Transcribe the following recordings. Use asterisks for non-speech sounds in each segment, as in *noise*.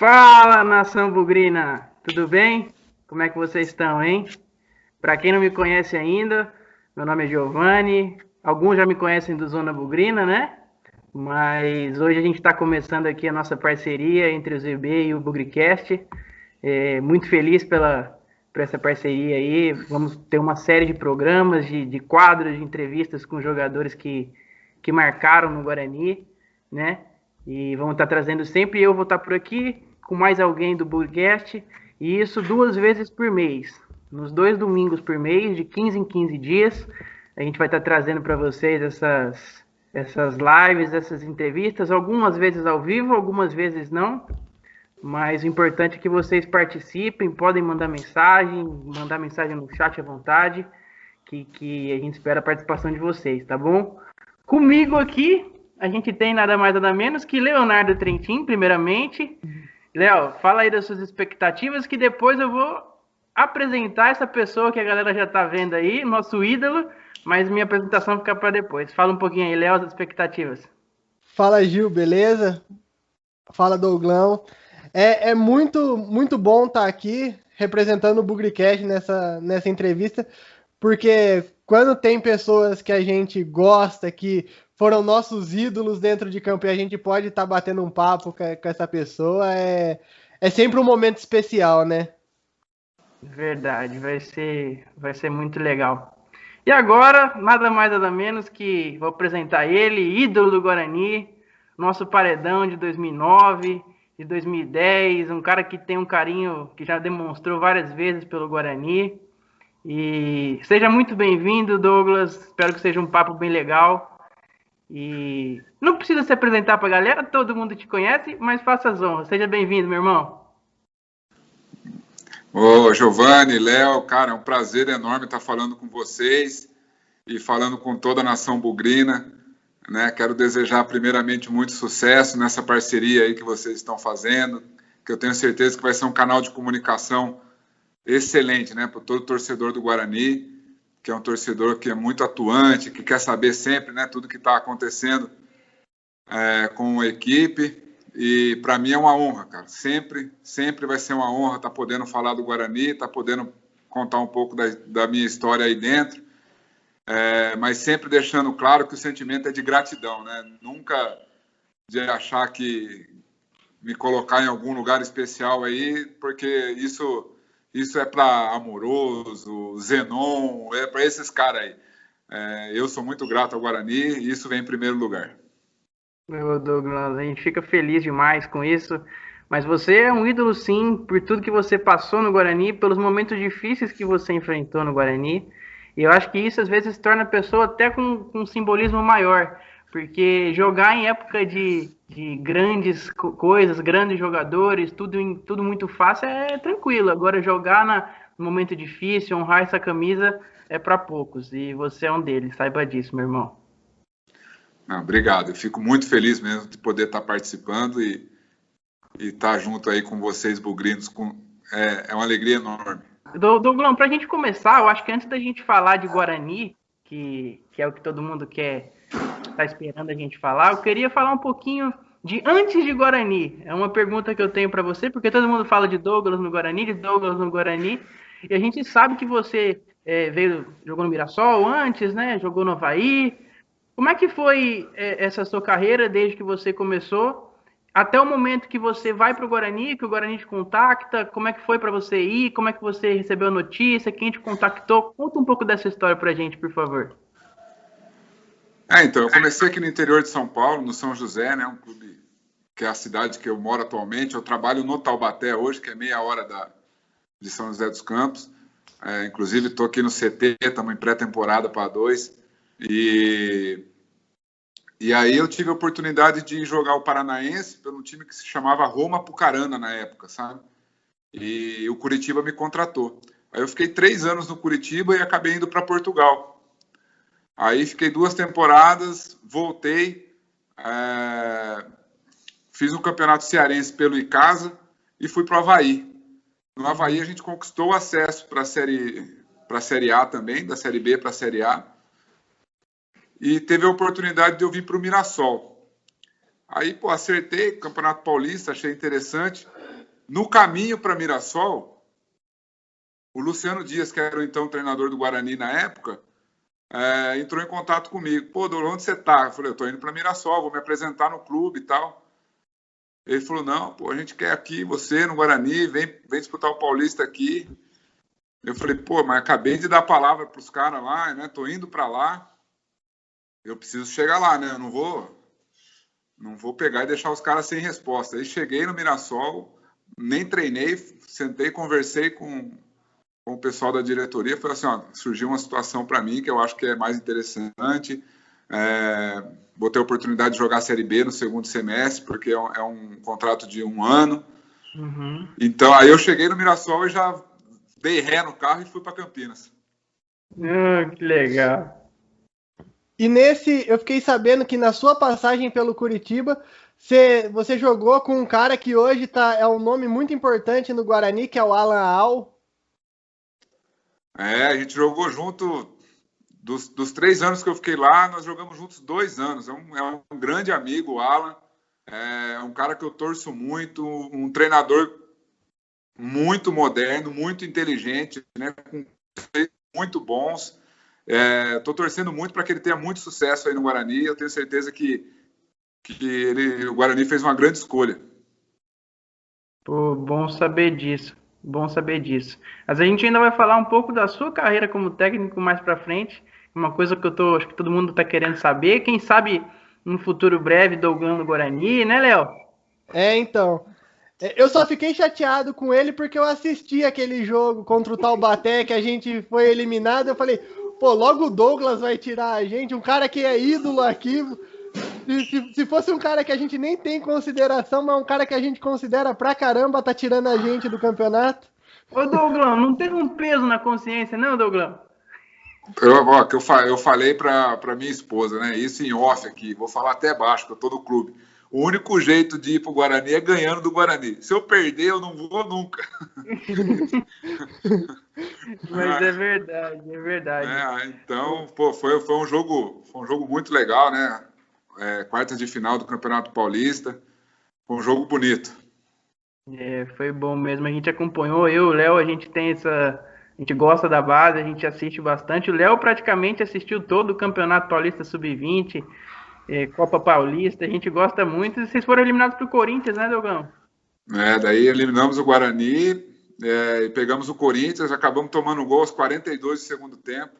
Fala, nação bugrina! Tudo bem? Como é que vocês estão, hein? Para quem não me conhece ainda, meu nome é Giovanni. Alguns já me conhecem do Zona Bugrina, né? Mas hoje a gente está começando aqui a nossa parceria entre o ZB e o Bugricast. É, muito feliz pela, por essa parceria aí. Vamos ter uma série de programas, de, de quadros, de entrevistas com jogadores que, que marcaram no Guarani, né? E vamos estar tá trazendo sempre, eu vou estar tá por aqui, com mais alguém do Burgast, e isso duas vezes por mês. Nos dois domingos por mês, de 15 em 15 dias, a gente vai estar trazendo para vocês essas, essas lives, essas entrevistas, algumas vezes ao vivo, algumas vezes não. Mas o importante é que vocês participem, podem mandar mensagem, mandar mensagem no chat à vontade, que, que a gente espera a participação de vocês, tá bom? Comigo aqui, a gente tem nada mais nada menos que Leonardo Trentin, primeiramente. Léo, fala aí das suas expectativas, que depois eu vou apresentar essa pessoa que a galera já tá vendo aí, nosso ídolo, mas minha apresentação fica para depois. Fala um pouquinho aí, Léo, as expectativas. Fala, Gil, beleza? Fala, Douglão. É, é muito, muito bom estar tá aqui representando o Bugricast nessa, nessa entrevista, porque quando tem pessoas que a gente gosta, que foram nossos ídolos dentro de campo e a gente pode estar tá batendo um papo com, essa pessoa, é, é sempre um momento especial, né? Verdade, vai ser, vai ser muito legal. E agora, nada mais nada menos que vou apresentar ele, ídolo do Guarani, nosso paredão de 2009, de 2010, um cara que tem um carinho que já demonstrou várias vezes pelo Guarani. E seja muito bem-vindo, Douglas. Espero que seja um papo bem legal. E não precisa se apresentar para a galera, todo mundo te conhece, mas faça as honras. Seja bem-vindo, meu irmão. Ô, Giovanni, Léo, cara, é um prazer enorme estar falando com vocês e falando com toda a nação bugrina. Né? Quero desejar primeiramente muito sucesso nessa parceria aí que vocês estão fazendo, que eu tenho certeza que vai ser um canal de comunicação excelente, né, para todo torcedor do Guarani que é um torcedor que é muito atuante, que quer saber sempre né, tudo que está acontecendo é, com a equipe. E para mim é uma honra, cara. Sempre, sempre vai ser uma honra estar tá podendo falar do Guarani, estar tá podendo contar um pouco da, da minha história aí dentro. É, mas sempre deixando claro que o sentimento é de gratidão, né? Nunca de achar que me colocar em algum lugar especial aí, porque isso isso é para Amoroso, Zenon, é para esses caras aí. É, eu sou muito grato ao Guarani e isso vem em primeiro lugar. Meu Douglas, a gente fica feliz demais com isso. Mas você é um ídolo, sim, por tudo que você passou no Guarani, pelos momentos difíceis que você enfrentou no Guarani. E eu acho que isso às vezes torna a pessoa até com, com um simbolismo maior. Porque jogar em época de, de grandes coisas, grandes jogadores, tudo, tudo muito fácil é tranquilo. Agora, jogar na, no momento difícil, honrar essa camisa é para poucos. E você é um deles, saiba disso, meu irmão. Não, obrigado. Eu fico muito feliz mesmo de poder estar participando e, e estar junto aí com vocês, bugrinos. Com, é, é uma alegria enorme. Douglão, para a gente começar, eu acho que antes da gente falar de Guarani, que, que é o que todo mundo quer está esperando a gente falar, eu queria falar um pouquinho de antes de Guarani. É uma pergunta que eu tenho para você, porque todo mundo fala de Douglas no Guarani, de Douglas no Guarani, e a gente sabe que você é, veio, jogou no Mirassol antes, né? Jogou no Havaí. Como é que foi é, essa sua carreira desde que você começou até o momento que você vai para o Guarani, que o Guarani te contacta? Como é que foi para você ir? Como é que você recebeu a notícia? Quem te contactou? Conta um pouco dessa história para a gente, por favor. É, então, eu comecei aqui no interior de São Paulo, no São José, né, um clube que é a cidade que eu moro atualmente. Eu trabalho no Taubaté hoje, que é meia hora da, de São José dos Campos. É, inclusive, estou aqui no CT, estamos em pré-temporada para dois. E, e aí eu tive a oportunidade de jogar o Paranaense pelo time que se chamava Roma Pucarana na época, sabe? E o Curitiba me contratou. Aí eu fiquei três anos no Curitiba e acabei indo para Portugal. Aí fiquei duas temporadas, voltei, é, fiz o campeonato cearense pelo Icasa e fui para o Havaí. No Havaí a gente conquistou o acesso para a série, a série A também, da Série B para a Série A. E teve a oportunidade de eu vir para o Mirassol. Aí, pô, acertei, Campeonato Paulista, achei interessante. No caminho para Mirassol, o Luciano Dias, que era o então treinador do Guarani na época, é, entrou em contato comigo. Pô, Douglas, onde você tá? Eu falei, eu tô indo para Mirassol, vou me apresentar no clube e tal. Ele falou, não, pô, a gente quer aqui você no Guarani, vem, vem disputar o Paulista aqui. Eu falei, pô, mas acabei de dar a palavra para os caras lá, né? Tô indo para lá. Eu preciso chegar lá, né? Eu não vou não vou pegar e deixar os caras sem resposta. Aí cheguei no Mirassol, nem treinei, sentei, conversei com, com o pessoal da diretoria, falei assim, ó, surgiu uma situação para mim que eu acho que é mais interessante. É, vou ter a oportunidade de jogar a Série B no segundo semestre, porque é um, é um contrato de um ano. Uhum. Então, aí eu cheguei no Mirassol e já dei ré no carro e fui para Campinas. Ah, que legal. E nesse, eu fiquei sabendo que na sua passagem pelo Curitiba, você, você jogou com um cara que hoje tá, é um nome muito importante no Guarani, que é o Alan Al. É, a gente jogou junto dos, dos, três anos que eu fiquei lá, nós jogamos juntos dois anos. É um, é um grande amigo, o Alan. É um cara que eu torço muito, um treinador muito moderno, muito inteligente, né, com muito bons. Estou é, torcendo muito para que ele tenha muito sucesso aí no Guarani. Eu tenho certeza que, que ele, o Guarani fez uma grande escolha. Pô, bom saber disso. Bom saber disso. Mas a gente ainda vai falar um pouco da sua carreira como técnico mais para frente. Uma coisa que eu tô, acho que todo mundo está querendo saber. Quem sabe no futuro breve Douglas no Guarani, né, Léo? É, então. É, eu só fiquei chateado com ele porque eu assisti aquele jogo contra o Taubaté que a gente foi eliminado. Eu falei, Pô, logo o Douglas vai tirar a gente, um cara que é ídolo aqui. Se, se, se, fosse um cara que a gente nem tem consideração, mas um cara que a gente considera pra caramba, tá tirando a gente do campeonato. Ô, Douglas, não teve um peso na consciência, não, Douglas? Eu, ó, que eu, eu falei pra, pra minha esposa, né? Isso em off aqui, vou falar até baixo, eu tô no clube. O único jeito de ir pro Guarani é ganhando do Guarani. Se eu perder, eu não vou nunca. *laughs* Mas é verdade, é verdade. É, então, pô, foi, foi, um jogo, foi um jogo muito legal, né? É, quartas de final do Campeonato Paulista. Foi um jogo bonito. É, foi bom mesmo. A gente acompanhou, eu, o Léo, a gente tem essa. A gente gosta da base, a gente assiste bastante. O Léo praticamente assistiu todo o Campeonato Paulista Sub-20 é, Copa Paulista, a gente gosta muito. Vocês foram eliminados para o Corinthians, né, Dogão? É, daí eliminamos o Guarani é, e pegamos o Corinthians, acabamos tomando gol aos 42 do segundo tempo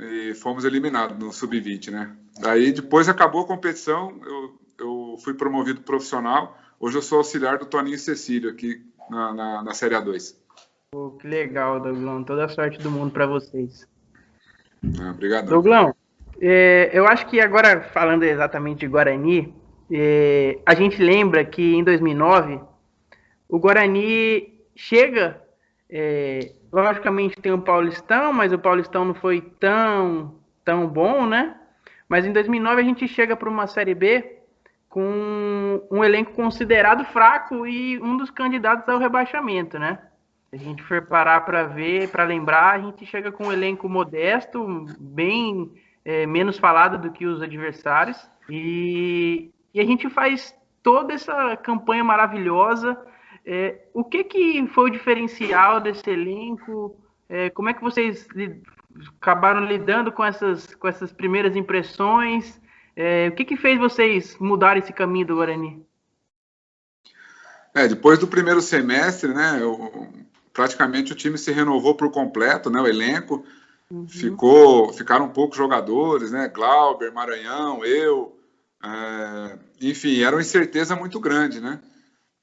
e fomos eliminados no Sub-20, né? Daí depois acabou a competição, eu, eu fui promovido profissional. Hoje eu sou auxiliar do Toninho Cecílio aqui na, na, na Série A2. Pô, que legal, Douglão. Toda a sorte do mundo para vocês. Ah, obrigado. Douglão, é, eu acho que agora, falando exatamente de Guarani, é, a gente lembra que em 2009 o Guarani chega, é, logicamente tem o Paulistão, mas o Paulistão não foi tão, tão bom, né? Mas em 2009 a gente chega para uma Série B com um elenco considerado fraco e um dos candidatos ao rebaixamento, né? Se a gente for parar para ver, para lembrar, a gente chega com um elenco modesto, bem é, menos falado do que os adversários. E, e, a gente faz toda essa campanha maravilhosa. É, o que, que foi o diferencial desse elenco? É, como é que vocês li, acabaram lidando com essas, com essas primeiras impressões? É, o que, que fez vocês mudar esse caminho do Guarani? É, depois do primeiro semestre, né, eu, praticamente o time se renovou por completo, né, o elenco. Uhum. Ficou, ficaram poucos jogadores, né? Glauber, Maranhão, eu, é, enfim, era uma incerteza muito grande, né?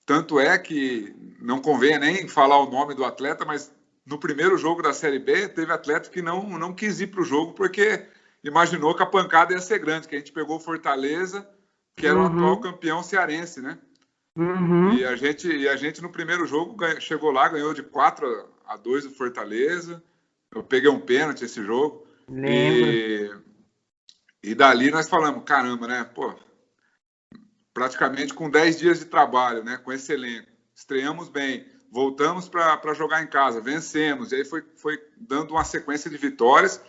Tanto é que não convém nem falar o nome do atleta, mas no primeiro jogo da Série B teve atleta que não, não quis ir para o jogo porque imaginou que a pancada ia ser grande, que a gente pegou Fortaleza, que era o uhum. atual campeão cearense, né? Uhum. E, a gente, e a gente no primeiro jogo chegou lá, ganhou de 4 a 2 do Fortaleza. Eu peguei um pênalti esse jogo. E, e dali nós falamos, caramba, né? Pô, praticamente com 10 dias de trabalho, né? Com esse elenco. Estreamos bem, voltamos para jogar em casa, vencemos. E aí foi, foi dando uma sequência de vitórias.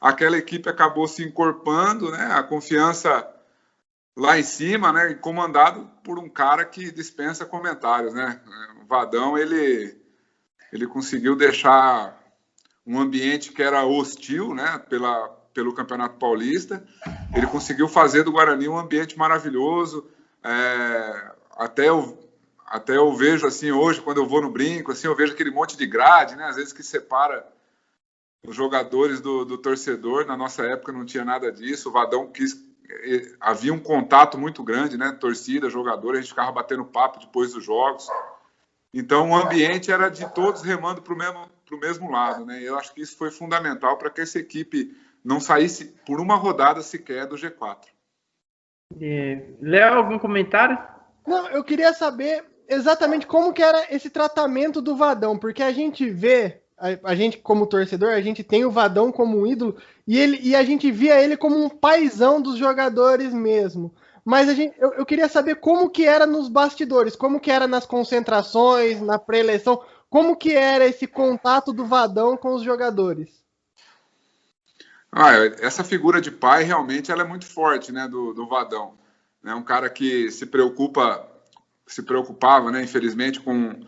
Aquela equipe acabou se encorpando, né? A confiança lá em cima, né, comandado por um cara que dispensa comentários, né? O Vadão, ele, ele conseguiu deixar um ambiente que era hostil, né, pela, pelo Campeonato Paulista. Ele conseguiu fazer do Guarani um ambiente maravilhoso. É, até eu, até eu vejo assim hoje, quando eu vou no brinco, assim, eu vejo aquele monte de grade, né, às vezes que separa os jogadores do, do torcedor. Na nossa época não tinha nada disso. O Vadão quis havia um contato muito grande, né? Torcida, jogador, a gente ficava batendo papo depois dos jogos. Então o ambiente era de todos remando para o mesmo, mesmo lado, né? E eu acho que isso foi fundamental para que essa equipe não saísse por uma rodada sequer do G4. Léo, algum comentário? Não, eu queria saber exatamente como que era esse tratamento do Vadão, porque a gente vê a, a, gente, como torcedor, a gente tem o Vadão como um ídolo e, ele, e a gente via ele como um paizão dos jogadores mesmo. Mas gente, eu, eu queria saber como que era nos bastidores, como que era nas concentrações, na pré-eleição, como que era esse contato do Vadão com os jogadores. Ah, essa figura de pai realmente ela é muito forte, né, do, do Vadão. É um cara que se preocupa, se preocupava, né, infelizmente, com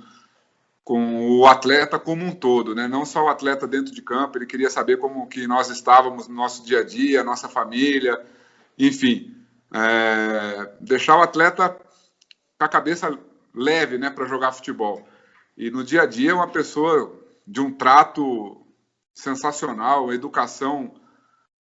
com o atleta como um todo, né? Não só o atleta dentro de campo, ele queria saber como que nós estávamos no nosso dia a dia, nossa família, enfim, é, deixar o atleta com a cabeça leve, né, para jogar futebol. E no dia a dia uma pessoa de um trato sensacional, educação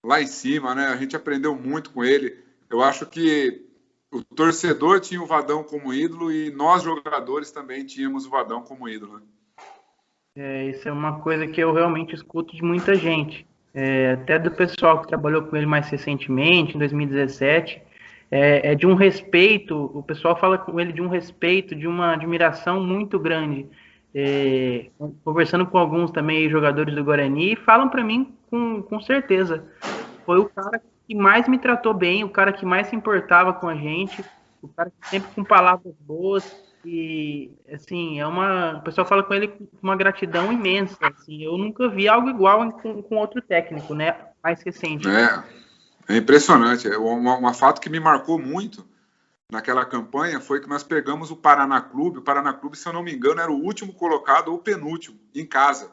lá em cima, né? A gente aprendeu muito com ele. Eu acho que o torcedor tinha o Vadão como ídolo e nós jogadores também tínhamos o Vadão como ídolo. É, isso é uma coisa que eu realmente escuto de muita gente, é, até do pessoal que trabalhou com ele mais recentemente, em 2017, é, é, de um respeito, o pessoal fala com ele de um respeito, de uma admiração muito grande. É, conversando com alguns também jogadores do Guarani, falam para mim com, com certeza, foi o cara que mais me tratou bem, o cara que mais se importava com a gente, o cara que sempre com palavras boas e assim, é uma, o pessoal fala com ele com uma gratidão imensa, assim, eu nunca vi algo igual com, com outro técnico, né, mais recente. É, é impressionante, é um, um fato que me marcou muito naquela campanha foi que nós pegamos o Paraná Clube, o Paraná Clube, se eu não me engano, era o último colocado ou penúltimo em casa,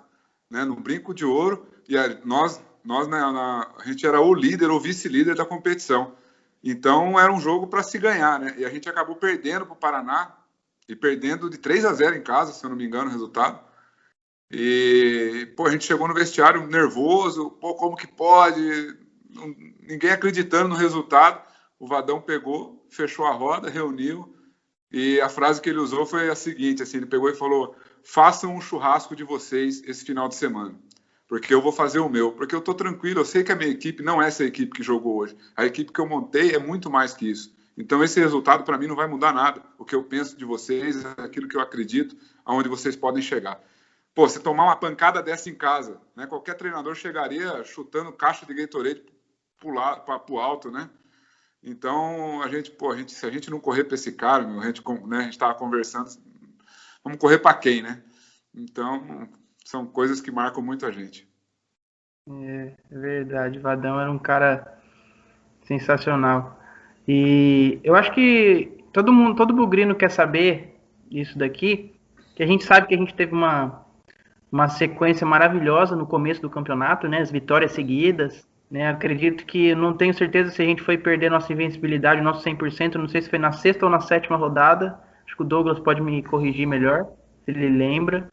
né, no Brinco de Ouro, e nós nós na, na, a gente era o líder ou vice-líder da competição. Então era um jogo para se ganhar, né? E a gente acabou perdendo para o Paraná e perdendo de 3 a 0 em casa, se eu não me engano, o resultado. E pô, a gente chegou no vestiário nervoso, pô, como que pode? Ninguém acreditando no resultado. O Vadão pegou, fechou a roda, reuniu e a frase que ele usou foi a seguinte: assim, ele pegou e falou: "Façam um churrasco de vocês esse final de semana" porque eu vou fazer o meu, porque eu estou tranquilo, eu sei que a minha equipe não é essa equipe que jogou hoje. A equipe que eu montei é muito mais que isso. Então esse resultado para mim não vai mudar nada. O que eu penso de vocês aquilo que eu acredito, aonde vocês podem chegar. Pô, se tomar uma pancada dessa em casa, né? Qualquer treinador chegaria chutando caixa de Gatorade para o alto, né? Então a gente, pô, a gente, se a gente não correr para esse cara, a gente, né, estava conversando, vamos correr para quem, né? Então são coisas que marcam muito a gente. É, é verdade. Vadão era um cara sensacional. E eu acho que todo mundo, todo bugrino quer saber isso daqui, que a gente sabe que a gente teve uma, uma sequência maravilhosa no começo do campeonato, né? As vitórias seguidas, né? Acredito que não tenho certeza se a gente foi perder nossa invencibilidade, nosso 100%, não sei se foi na sexta ou na sétima rodada. Acho que o Douglas pode me corrigir melhor, se ele lembra.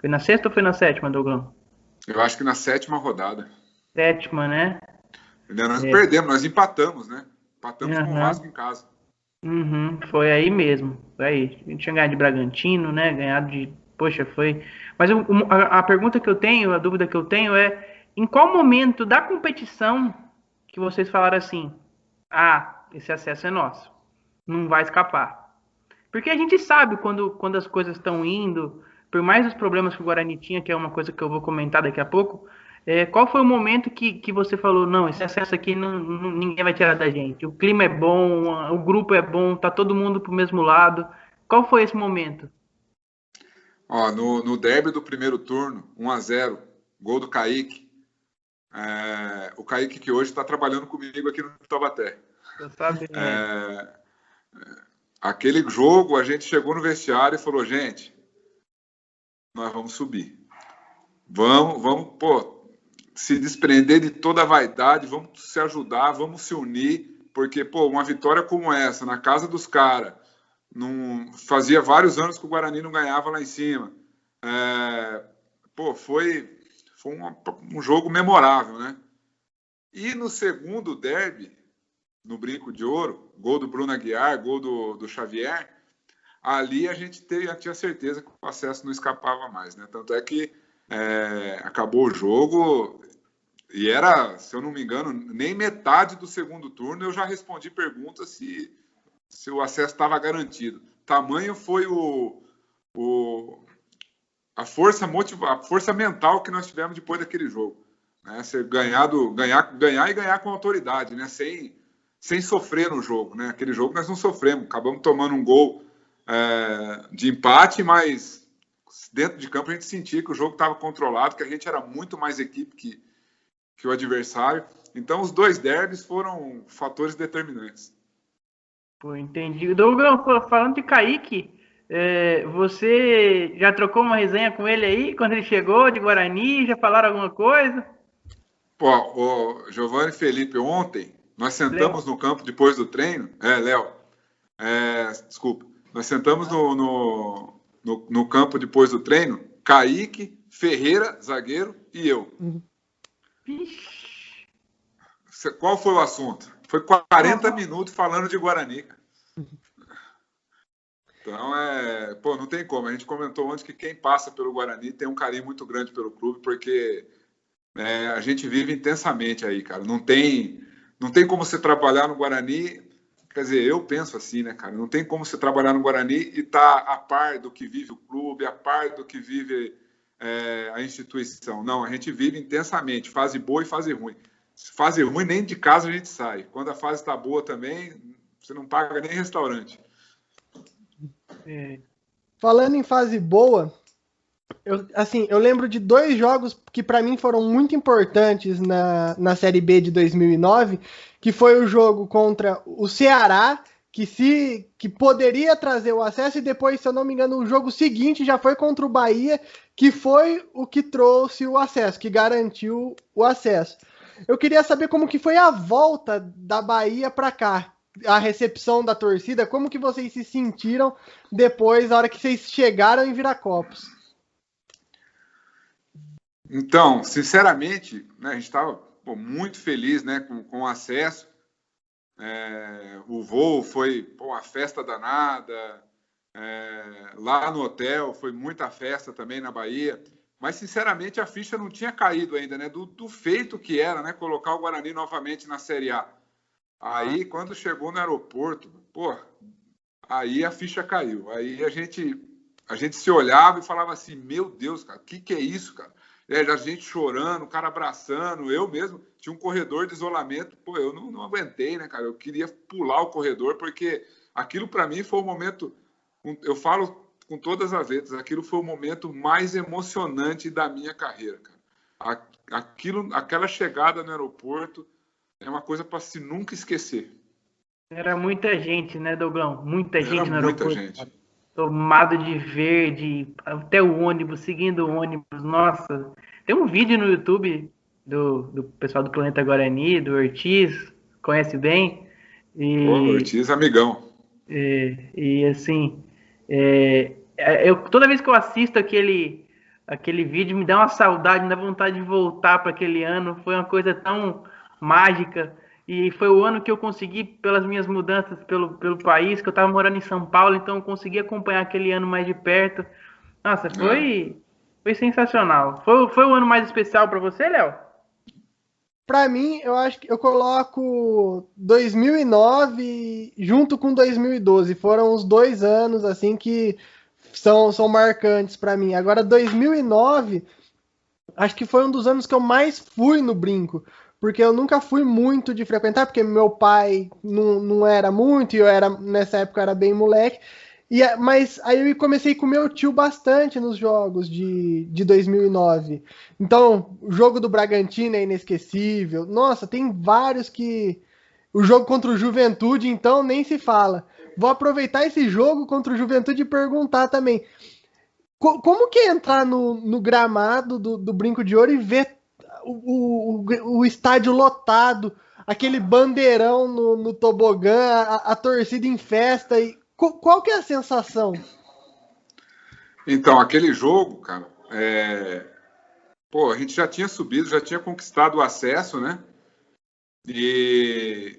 Foi na sexta ou foi na sétima, Douglas? Eu acho que na sétima rodada. Sétima, né? Nós é. perdemos, nós empatamos, né? Empatamos uhum. com o Vasco em casa. Uhum, foi aí mesmo. Foi aí. A gente tinha ganhado de Bragantino, né? Ganhado de. Poxa, foi. Mas eu, a, a pergunta que eu tenho, a dúvida que eu tenho é: em qual momento da competição que vocês falaram assim, ah, esse acesso é nosso, não vai escapar? Porque a gente sabe quando, quando as coisas estão indo, por mais os problemas que o Guarani tinha, que é uma coisa que eu vou comentar daqui a pouco, é, qual foi o momento que, que você falou, não, esse acesso aqui não, não, ninguém vai tirar da gente, o clima é bom, o grupo é bom, tá todo mundo pro mesmo lado. Qual foi esse momento? Ó, no, no derby do primeiro turno, 1 a 0 gol do Kaique. É, o Kaique que hoje está trabalhando comigo aqui no Taubaté. Eu sabia. É, aquele jogo, a gente chegou no vestiário e falou, gente, nós vamos subir. Vamos, vamos, pô, se desprender de toda a vaidade, vamos se ajudar, vamos se unir, porque, pô, uma vitória como essa, na casa dos caras, fazia vários anos que o Guarani não ganhava lá em cima. É, pô, foi, foi um, jogo memorável, né? E no segundo derby, no Brinco de Ouro, gol do Bruno Aguiar, gol do, do Xavier, ali a gente teve, tinha certeza que o acesso não escapava mais, né? Tanto é que é, acabou o jogo e era, se eu não me engano, nem metade do segundo turno eu já respondi perguntas se, se o acesso estava garantido. Tamanho foi o, o a força motiva, a força mental que nós tivemos depois daquele jogo, né? Ser ganhado, ganhar, ganhar e ganhar com autoridade, né? Sem sem sofrer no jogo, né? Aquele jogo nós não sofremos, acabamos tomando um gol é, de empate, mas dentro de campo a gente sentia que o jogo estava controlado, que a gente era muito mais equipe que, que o adversário. Então os dois derbys foram fatores determinantes. Pô, entendi. Douglas, falando de Kaique, é, você já trocou uma resenha com ele aí quando ele chegou de Guarani? Já falaram alguma coisa? Pô, o Giovanni Felipe ontem nós sentamos Léo. no campo depois do treino. É, Léo. É, desculpa. Nós sentamos no, no, no, no, campo depois do treino. Kaique, Ferreira, zagueiro, e eu. Uhum. Qual foi o assunto? Foi 40 uhum. minutos falando de Guarani. Então, é, pô, não tem como. A gente comentou antes que quem passa pelo Guarani tem um carinho muito grande pelo clube, porque é, a gente vive intensamente aí, cara. Não tem não tem como você trabalhar no Guarani, quer dizer, eu penso assim, né, cara? Não tem como você trabalhar no Guarani e estar tá a par do que vive o clube, a par do que vive é, a instituição. Não, a gente vive intensamente, fase boa e fase ruim. Fase ruim, nem de casa a gente sai. Quando a fase está boa também, você não paga nem restaurante. Falando em fase boa, eu, assim, eu lembro de dois jogos que para mim foram muito importantes na, na Série B de 2009, que foi o jogo contra o Ceará, que se que poderia trazer o acesso e depois, se eu não me engano, o jogo seguinte já foi contra o Bahia, que foi o que trouxe o acesso, que garantiu o acesso. Eu queria saber como que foi a volta da Bahia para cá, a recepção da torcida, como que vocês se sentiram depois, na hora que vocês chegaram em Viracopos? Então, sinceramente, né, a gente estava muito feliz né, com, com o acesso. É, o voo foi pô, uma festa danada. É, lá no hotel foi muita festa também na Bahia. Mas, sinceramente, a ficha não tinha caído ainda, né? Do, do feito que era, né? Colocar o Guarani novamente na Série A. Aí, quando chegou no aeroporto, pô, aí a ficha caiu. Aí a gente, a gente se olhava e falava assim: Meu Deus, cara, o que, que é isso, cara? é, a gente chorando, o cara abraçando. Eu mesmo tinha um corredor de isolamento, pô, eu não, não aguentei, né, cara? Eu queria pular o corredor, porque aquilo para mim foi o momento. Eu falo com todas as letras, aquilo foi o momento mais emocionante da minha carreira, cara. Aquilo, aquela chegada no aeroporto é uma coisa para se nunca esquecer. Era muita gente, né, Dougão? Muita gente Era no aeroporto. Muita gente tomado de verde, até o ônibus, seguindo o ônibus. Nossa, tem um vídeo no YouTube do, do pessoal do Planeta Guarani, do Ortiz, conhece bem. E, Ô, Ortiz, amigão. E, e assim, é, é, eu, toda vez que eu assisto aquele, aquele vídeo, me dá uma saudade, me dá vontade de voltar para aquele ano. Foi uma coisa tão mágica. E foi o ano que eu consegui, pelas minhas mudanças pelo, pelo país, que eu estava morando em São Paulo, então eu consegui acompanhar aquele ano mais de perto. Nossa, foi, foi sensacional. Foi, foi o ano mais especial para você, Léo? Para mim, eu acho que eu coloco 2009 junto com 2012. Foram os dois anos assim que são, são marcantes para mim. Agora, 2009, acho que foi um dos anos que eu mais fui no brinco porque eu nunca fui muito de frequentar, porque meu pai não, não era muito, e eu era, nessa época, era bem moleque. E, mas aí eu comecei com meu tio bastante nos jogos de, de 2009. Então, o jogo do Bragantino é inesquecível. Nossa, tem vários que, O jogo contra o Juventude, então, nem se fala. Vou aproveitar esse jogo contra o Juventude e perguntar também. como que é entrar no, no gramado do, do, Brinco de Ouro e ver o, o, o estádio lotado, aquele bandeirão no, no tobogã, a, a, torcida em festa? E, qual, qual que é a sensação? Então, aquele jogo, cara, é... pô, a gente já tinha subido, já tinha conquistado o acesso, né? E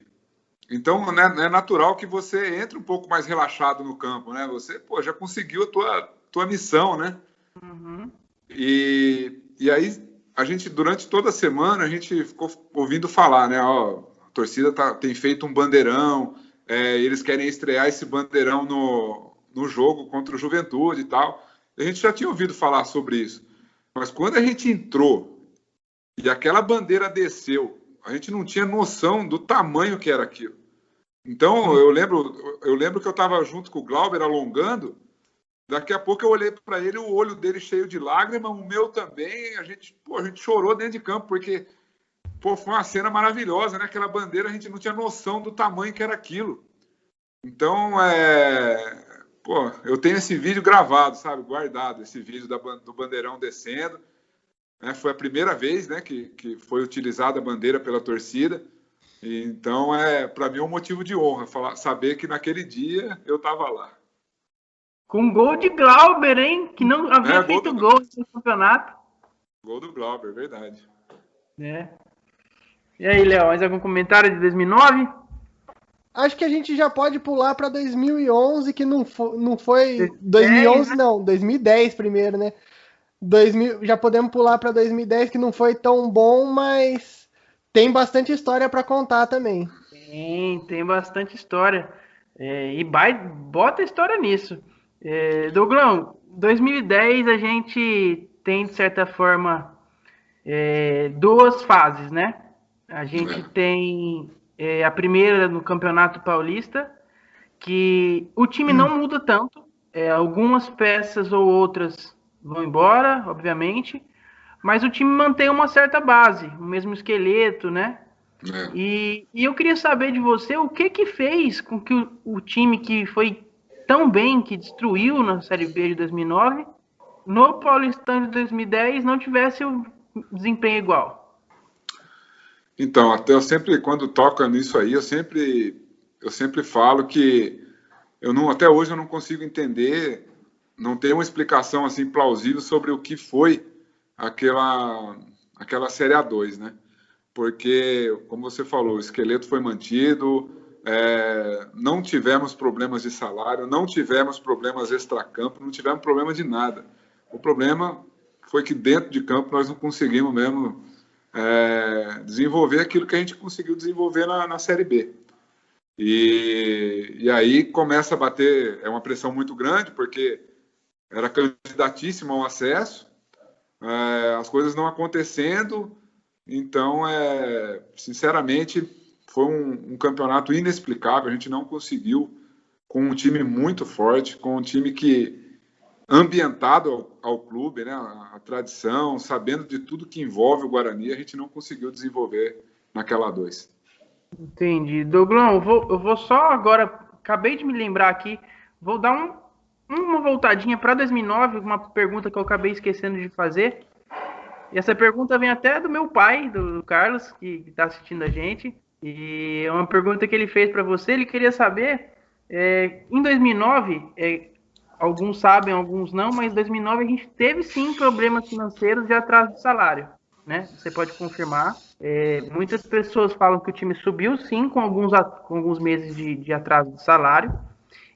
então né, é natural que você entre um pouco mais relaxado no campo, né? Você pô, já conseguiu a tua, tua missão, né? Uhum. E, e aí a gente durante toda a semana a gente ficou ouvindo falar, né? Ó, a torcida tá, tem feito um bandeirão, é, eles querem estrear esse bandeirão no, no jogo contra o Juventude e tal. A gente já tinha ouvido falar sobre isso, mas quando a gente entrou e aquela bandeira desceu a gente não tinha noção do tamanho que era aquilo. Então, eu lembro, eu lembro que eu estava junto com o Glauber alongando. Daqui a pouco eu olhei para ele, o olho dele cheio de lágrimas, o meu também. A gente, pô, a gente chorou dentro de campo porque pô, foi uma cena maravilhosa, né? Aquela bandeira a gente não tinha noção do tamanho que era aquilo. Então, é, pô, eu tenho esse vídeo gravado, sabe, guardado, esse vídeo da, do bandeirão descendo. Né? Foi a primeira vez né, que, que foi utilizada a bandeira pela torcida. Então, é para mim é um motivo de honra falar, saber que naquele dia eu estava lá. Com gol de Glauber, hein? Que não havia é, feito gol, gol no campeonato. Gol do Glauber, verdade. É. E aí, Léo, mais algum comentário de 2009? Acho que a gente já pode pular para 2011, que não foi, não foi 2011 né? não, 2010 primeiro, né? 2000, já podemos pular para 2010, que não foi tão bom, mas tem bastante história para contar também. Tem, tem bastante história. É, e vai, bota história nisso. É, Douglão, 2010 a gente tem, de certa forma, é, duas fases, né? A gente tem é, a primeira no Campeonato Paulista, que o time hum. não muda tanto. É, algumas peças ou outras vão embora, obviamente, mas o time mantém uma certa base, o mesmo esqueleto, né? É. E, e, eu queria saber de você o que que fez com que o, o, time que foi tão bem, que destruiu na Série B de 2009, no Paulistão de 2010 não tivesse o desempenho igual. Então, até eu sempre, quando toca nisso aí, eu sempre, eu sempre falo que eu não, até hoje eu não consigo entender não tem uma explicação assim plausível sobre o que foi aquela aquela série A2, né? Porque, como você falou, o esqueleto foi mantido, é, não tivemos problemas de salário, não tivemos problemas extracampo, não tivemos problema de nada. O problema foi que dentro de campo nós não conseguimos mesmo é, desenvolver aquilo que a gente conseguiu desenvolver na, na Série B. E, e aí começa a bater, é uma pressão muito grande, porque era candidatíssimo ao acesso, é, as coisas não acontecendo, então, é, sinceramente, foi um, um, campeonato inexplicável, a gente não conseguiu, com um time muito forte, com um time que, ambientado ao, ao clube, né, a, a, tradição, sabendo de tudo que envolve o Guarani, a gente não conseguiu desenvolver naquela dois. Entendi. Douglão, eu vou, eu vou só agora, acabei de me lembrar aqui, vou dar um uma voltadinha para 2009, uma pergunta que eu acabei esquecendo de fazer. E essa pergunta vem até do meu pai, do Carlos, que está assistindo a gente. E é uma pergunta que ele fez para você. Ele queria saber, é, em 2009, é, alguns sabem, alguns não, mas em 2009 a gente teve sim problemas financeiros de atraso de salário. Né? Você pode confirmar. É, muitas pessoas falam que o time subiu sim com alguns, com alguns meses de, de atraso de salário.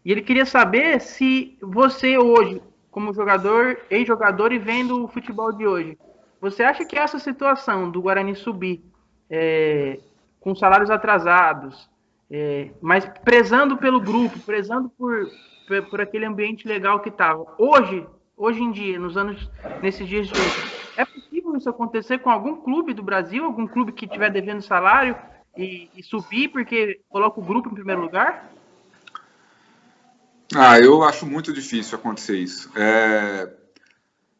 E ele queria saber se você hoje, como jogador, ex-jogador e vendo o futebol de hoje, você acha que essa situação do Guarani subir é, com salários atrasados, é, mas prezando pelo grupo, prezando por, por aquele ambiente legal que estava, hoje, hoje em dia, nos anos, nesses dias de hoje, é possível isso acontecer com algum clube do Brasil, algum clube que estiver devendo salário e, e subir porque coloca o grupo em primeiro lugar? Ah, eu acho muito difícil acontecer isso. É...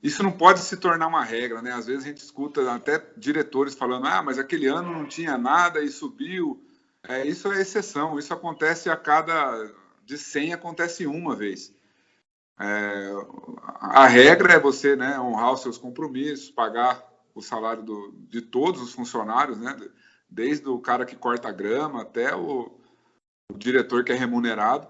Isso não pode se tornar uma regra, né? Às vezes a gente escuta até diretores falando: ah, mas aquele ano não tinha nada e subiu. É, isso é exceção, isso acontece a cada de 100 acontece uma vez. É, a regra é você né, honrar os seus compromissos, pagar o salário do, de todos os funcionários, né, desde o cara que corta a grama até o, o diretor que é remunerado,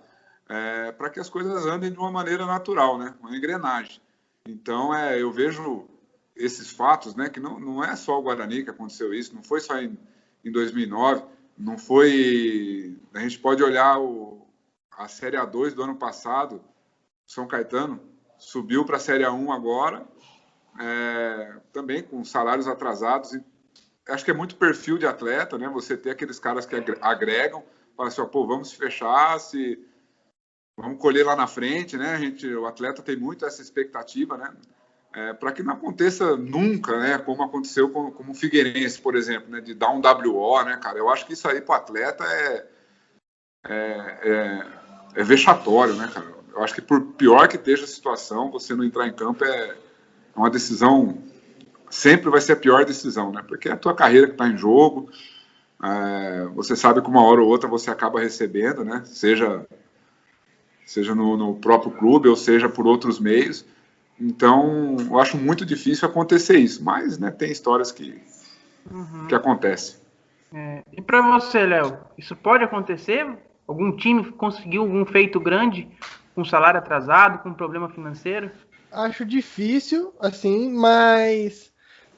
é, para que as coisas andem de uma maneira natural, né, uma engrenagem. Então, é, eu vejo esses fatos, né, que não, não é só o Guarani que aconteceu isso, não foi só em, em 2009, não foi. A gente pode olhar o, a Série A2 do ano passado, São Caetano, subiu para a Série A1 agora, é, também com salários atrasados. E acho que é muito perfil de atleta, né? Você ter aqueles caras que agregam, fala assim, pô, vamos fechar, se vamos colher lá na frente, né? A gente, o atleta tem muito essa expectativa, né? É, para que não aconteça nunca, né? Como aconteceu com, com o Figueirense, por exemplo, né? De dar um WO, né, cara? Eu acho que isso aí para o atleta é, é, é, é, vexatório, né, cara? Eu acho que por pior que esteja a situação, você não entrar em campo é uma decisão sempre vai ser a pior decisão, né? Porque é a tua carreira que está em jogo. É, você sabe que uma hora ou outra você acaba recebendo, né? Seja seja no, no próprio clube ou seja por outros meios. Então, eu acho muito difícil acontecer isso, mas né, tem histórias que, uhum. que acontecem. É, e para você, Léo, isso pode acontecer? Algum time conseguiu algum feito grande com salário atrasado, com problema financeiro? Acho difícil, assim, mas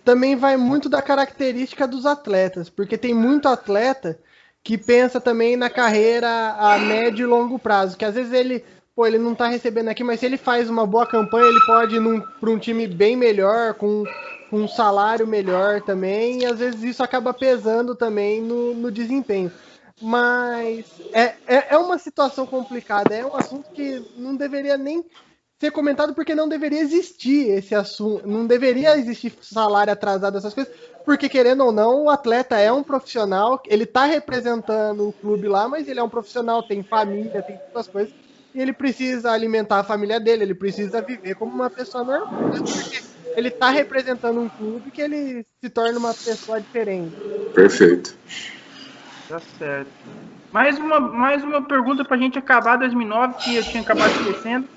também vai muito da característica dos atletas, porque tem muito atleta que pensa também na carreira a médio e longo prazo, que às vezes ele, pô, ele não tá recebendo aqui, mas se ele faz uma boa campanha, ele pode ir para um time bem melhor, com, com, um salário melhor também, e às vezes isso acaba pesando também no, no desempenho. Mas é, é, é uma situação complicada, é um assunto que não deveria nem ser comentado porque não deveria existir esse assunto, não deveria existir salário atrasado, essas coisas, porque querendo ou não, o atleta é um profissional, ele está representando o clube lá, mas ele é um profissional, tem família, tem todas as coisas, e ele precisa alimentar a família dele, ele precisa viver como uma pessoa normal, né? porque ele está representando um clube que ele se torna uma pessoa diferente. Perfeito. Tá certo. Mais uma, mais uma pergunta para a gente acabar 2009, que eu tinha acabado esquecendo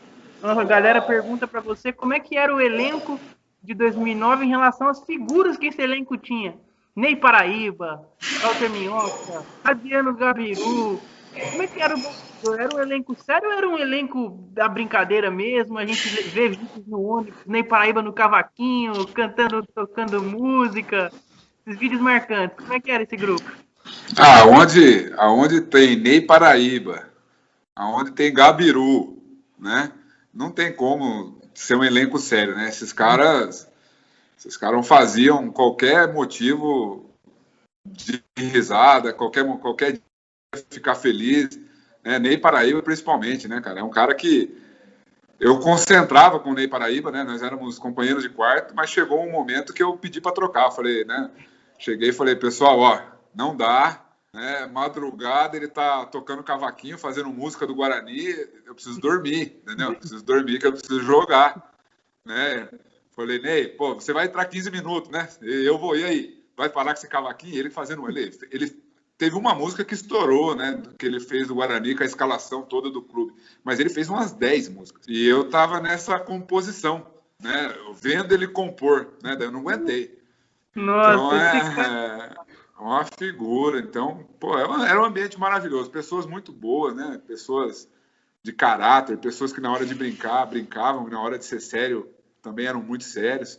a galera pergunta para você como é que era o elenco de 2009 em relação às figuras que esse elenco tinha. Ney Paraíba, Walter Minhoca, Adriano Gabiru. Como é que era o Era um elenco sério ou era um elenco da brincadeira mesmo? A gente vê vídeos no ônibus, Ney Paraíba no cavaquinho, cantando, tocando música. Esses vídeos marcantes. Como é que era esse grupo? Aonde, aonde tem Ney Paraíba, aonde tem Gabiru, né? Não tem como ser um elenco sério, né? Esses caras, esses caras faziam qualquer motivo de risada, qualquer qualquer ficar feliz, né? Ney Paraíba principalmente, né, cara? É um cara que eu concentrava com o Ney Paraíba, né? Nós éramos companheiros de quarto, mas chegou um momento que eu pedi para trocar. falei, né? Cheguei e falei, pessoal, ó, não dá, né? Madrugada ele tá tocando cavaquinho, fazendo música do Guarani, eu preciso dormir, entendeu? Eu preciso dormir que eu preciso jogar, né? Falei, Ney, pô, você vai entrar 15 minutos, né? Eu vou, e aí? Vai parar com esse cavaquinho? Ele fazendo, ele, ele teve uma música que estourou, né? Que ele fez do Guarani com a escalação toda do clube. Mas ele fez umas 10 músicas. E eu tava nessa composição, né? Vendo ele compor, né? Daí eu não aguentei. Nossa, então, é, uma figura. Então, pô, é era um ambiente maravilhoso. Pessoas muito boas, né? Pessoas de caráter, pessoas que na hora de brincar, brincavam, na hora de ser sério, também eram muito sérios.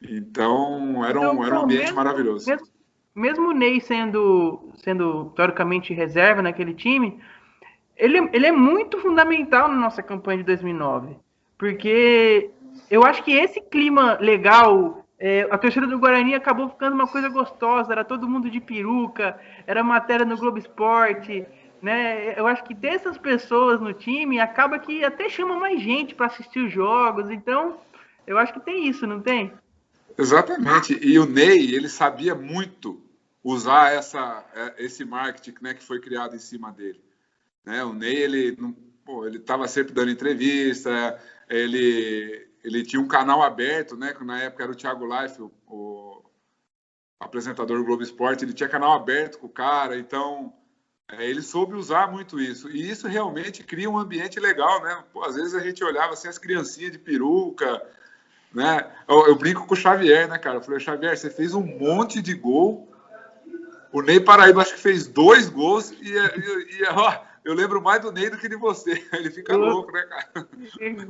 Então, era um, então, era um ambiente mesmo, maravilhoso. Mesmo, mesmo o Ney sendo, sendo teoricamente reserva naquele time, ele, ele é muito fundamental na nossa campanha de 2009. Porque eu acho que esse clima legal é, a torcida do Guarani acabou ficando uma coisa gostosa, era todo mundo de peruca, era matéria no Globo Esporte, né? Eu acho que dessas pessoas no time acaba que até chama mais gente para assistir os jogos, então eu acho que tem isso, não tem? Exatamente. E o Ney, ele sabia muito usar essa, é, esse marketing né, que foi criado em cima dele. Né? O Ney, ele ele estava sempre dando entrevista, ele ele tinha um canal aberto, né? Que na época era o Thiago Life, o, o apresentador do Globo Esporte, ele tinha canal aberto com o cara, então é, ele soube usar muito isso. E isso realmente cria um ambiente legal, né? Pô, às vezes a gente olhava assim as criancinhas de peruca, né? Eu, eu, brinco com o Xavier, né, cara? Eu falei, Xavier, você fez um monte de gol. O Ney Paraíba acho que fez dois gols e, e, e ó, eu lembro mais do Ney do que de você. *laughs* Ele fica louco, né, cara? *laughs*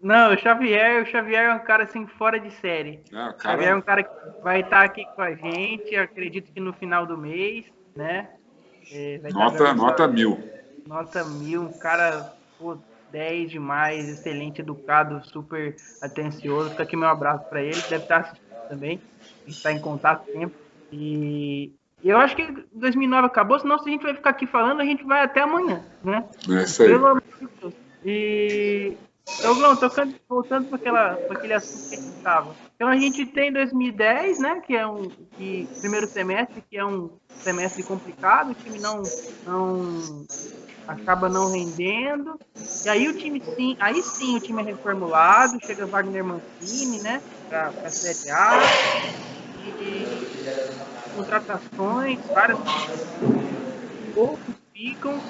Não, o Xavier, o Xavier é um cara assim fora de série. Não, cara... Xavier é um cara que vai estar aqui com a gente, acredito que no final do mês, né? É, nota, nota mil. Nota mil, um cara pô, 10 demais, excelente, educado, super atencioso. Fica aqui meu abraço para ele, deve estar assistindo também. A gente está em contato sempre. E eu acho que 2009 acabou, senão se a gente vai ficar aqui falando, a gente vai até amanhã, né? É isso aí. Pelo amor de Deus. E então, tocando, voltando para aquele assunto que a gente estava. Então a gente tem 2010, né? Que é um que, primeiro semestre, que é um semestre complicado, o time não, não acaba não rendendo. E aí o time sim, aí sim o time é reformulado, chega Wagner Mancini, né? Para a Série A. E, contratações, várias poucos ficam.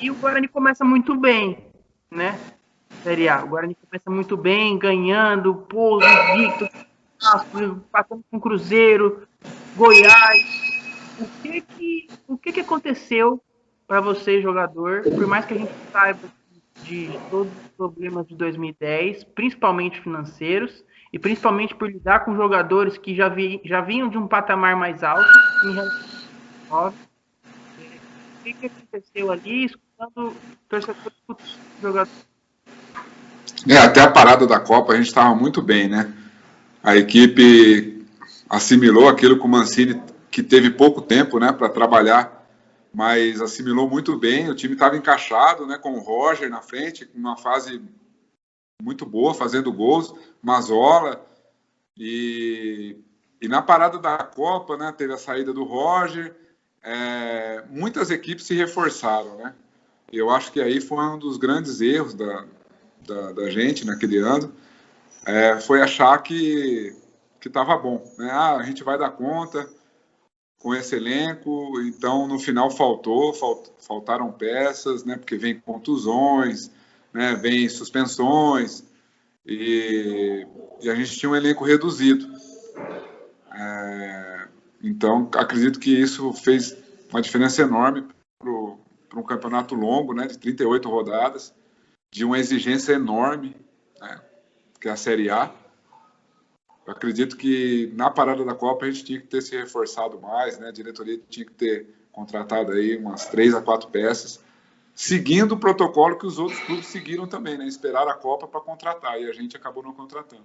E o Guarani começa muito bem, né? Série A. O Guarani começa muito bem, ganhando, pouso, invicto, passando com Cruzeiro, Goiás. O que que, o que, que aconteceu para você, jogador? Por mais que a gente saiba de todos os problemas de 2010, principalmente financeiros, e principalmente por lidar com jogadores que já, vi, já vinham de um patamar mais alto em relação O que, aconteceu ali, escutando torcedores jogadores? É, até a parada da Copa a gente estava muito bem, né? A equipe assimilou aquilo com o Mancini, que teve pouco tempo né, para trabalhar, mas assimilou muito bem. O time estava encaixado né, com o Roger na frente, uma fase muito boa, fazendo gols, Mazola. E, e na parada da Copa, né, teve a saída do Roger. É, muitas equipes se reforçaram, né? Eu acho que aí foi um dos grandes erros da, da, da gente naquele ano. É, foi achar que que estava bom, né? Ah, a gente vai dar conta com esse elenco. Então, no final faltou, falt, faltaram peças, né? Porque vem contusões, né, vem suspensões, e, e, a gente tinha um elenco reduzido. É, então, acredito que isso fez uma diferença enorme para um campeonato longo, né, de 38 rodadas, de uma exigência enorme, né, que é a Série A. Eu acredito que na parada da Copa a gente tinha que ter se reforçado mais, né, a diretoria tinha que ter contratado aí umas três a quatro peças seguindo o protocolo que os outros clubes seguiram também, né? Esperaram a Copa para contratar e a gente acabou não contratando.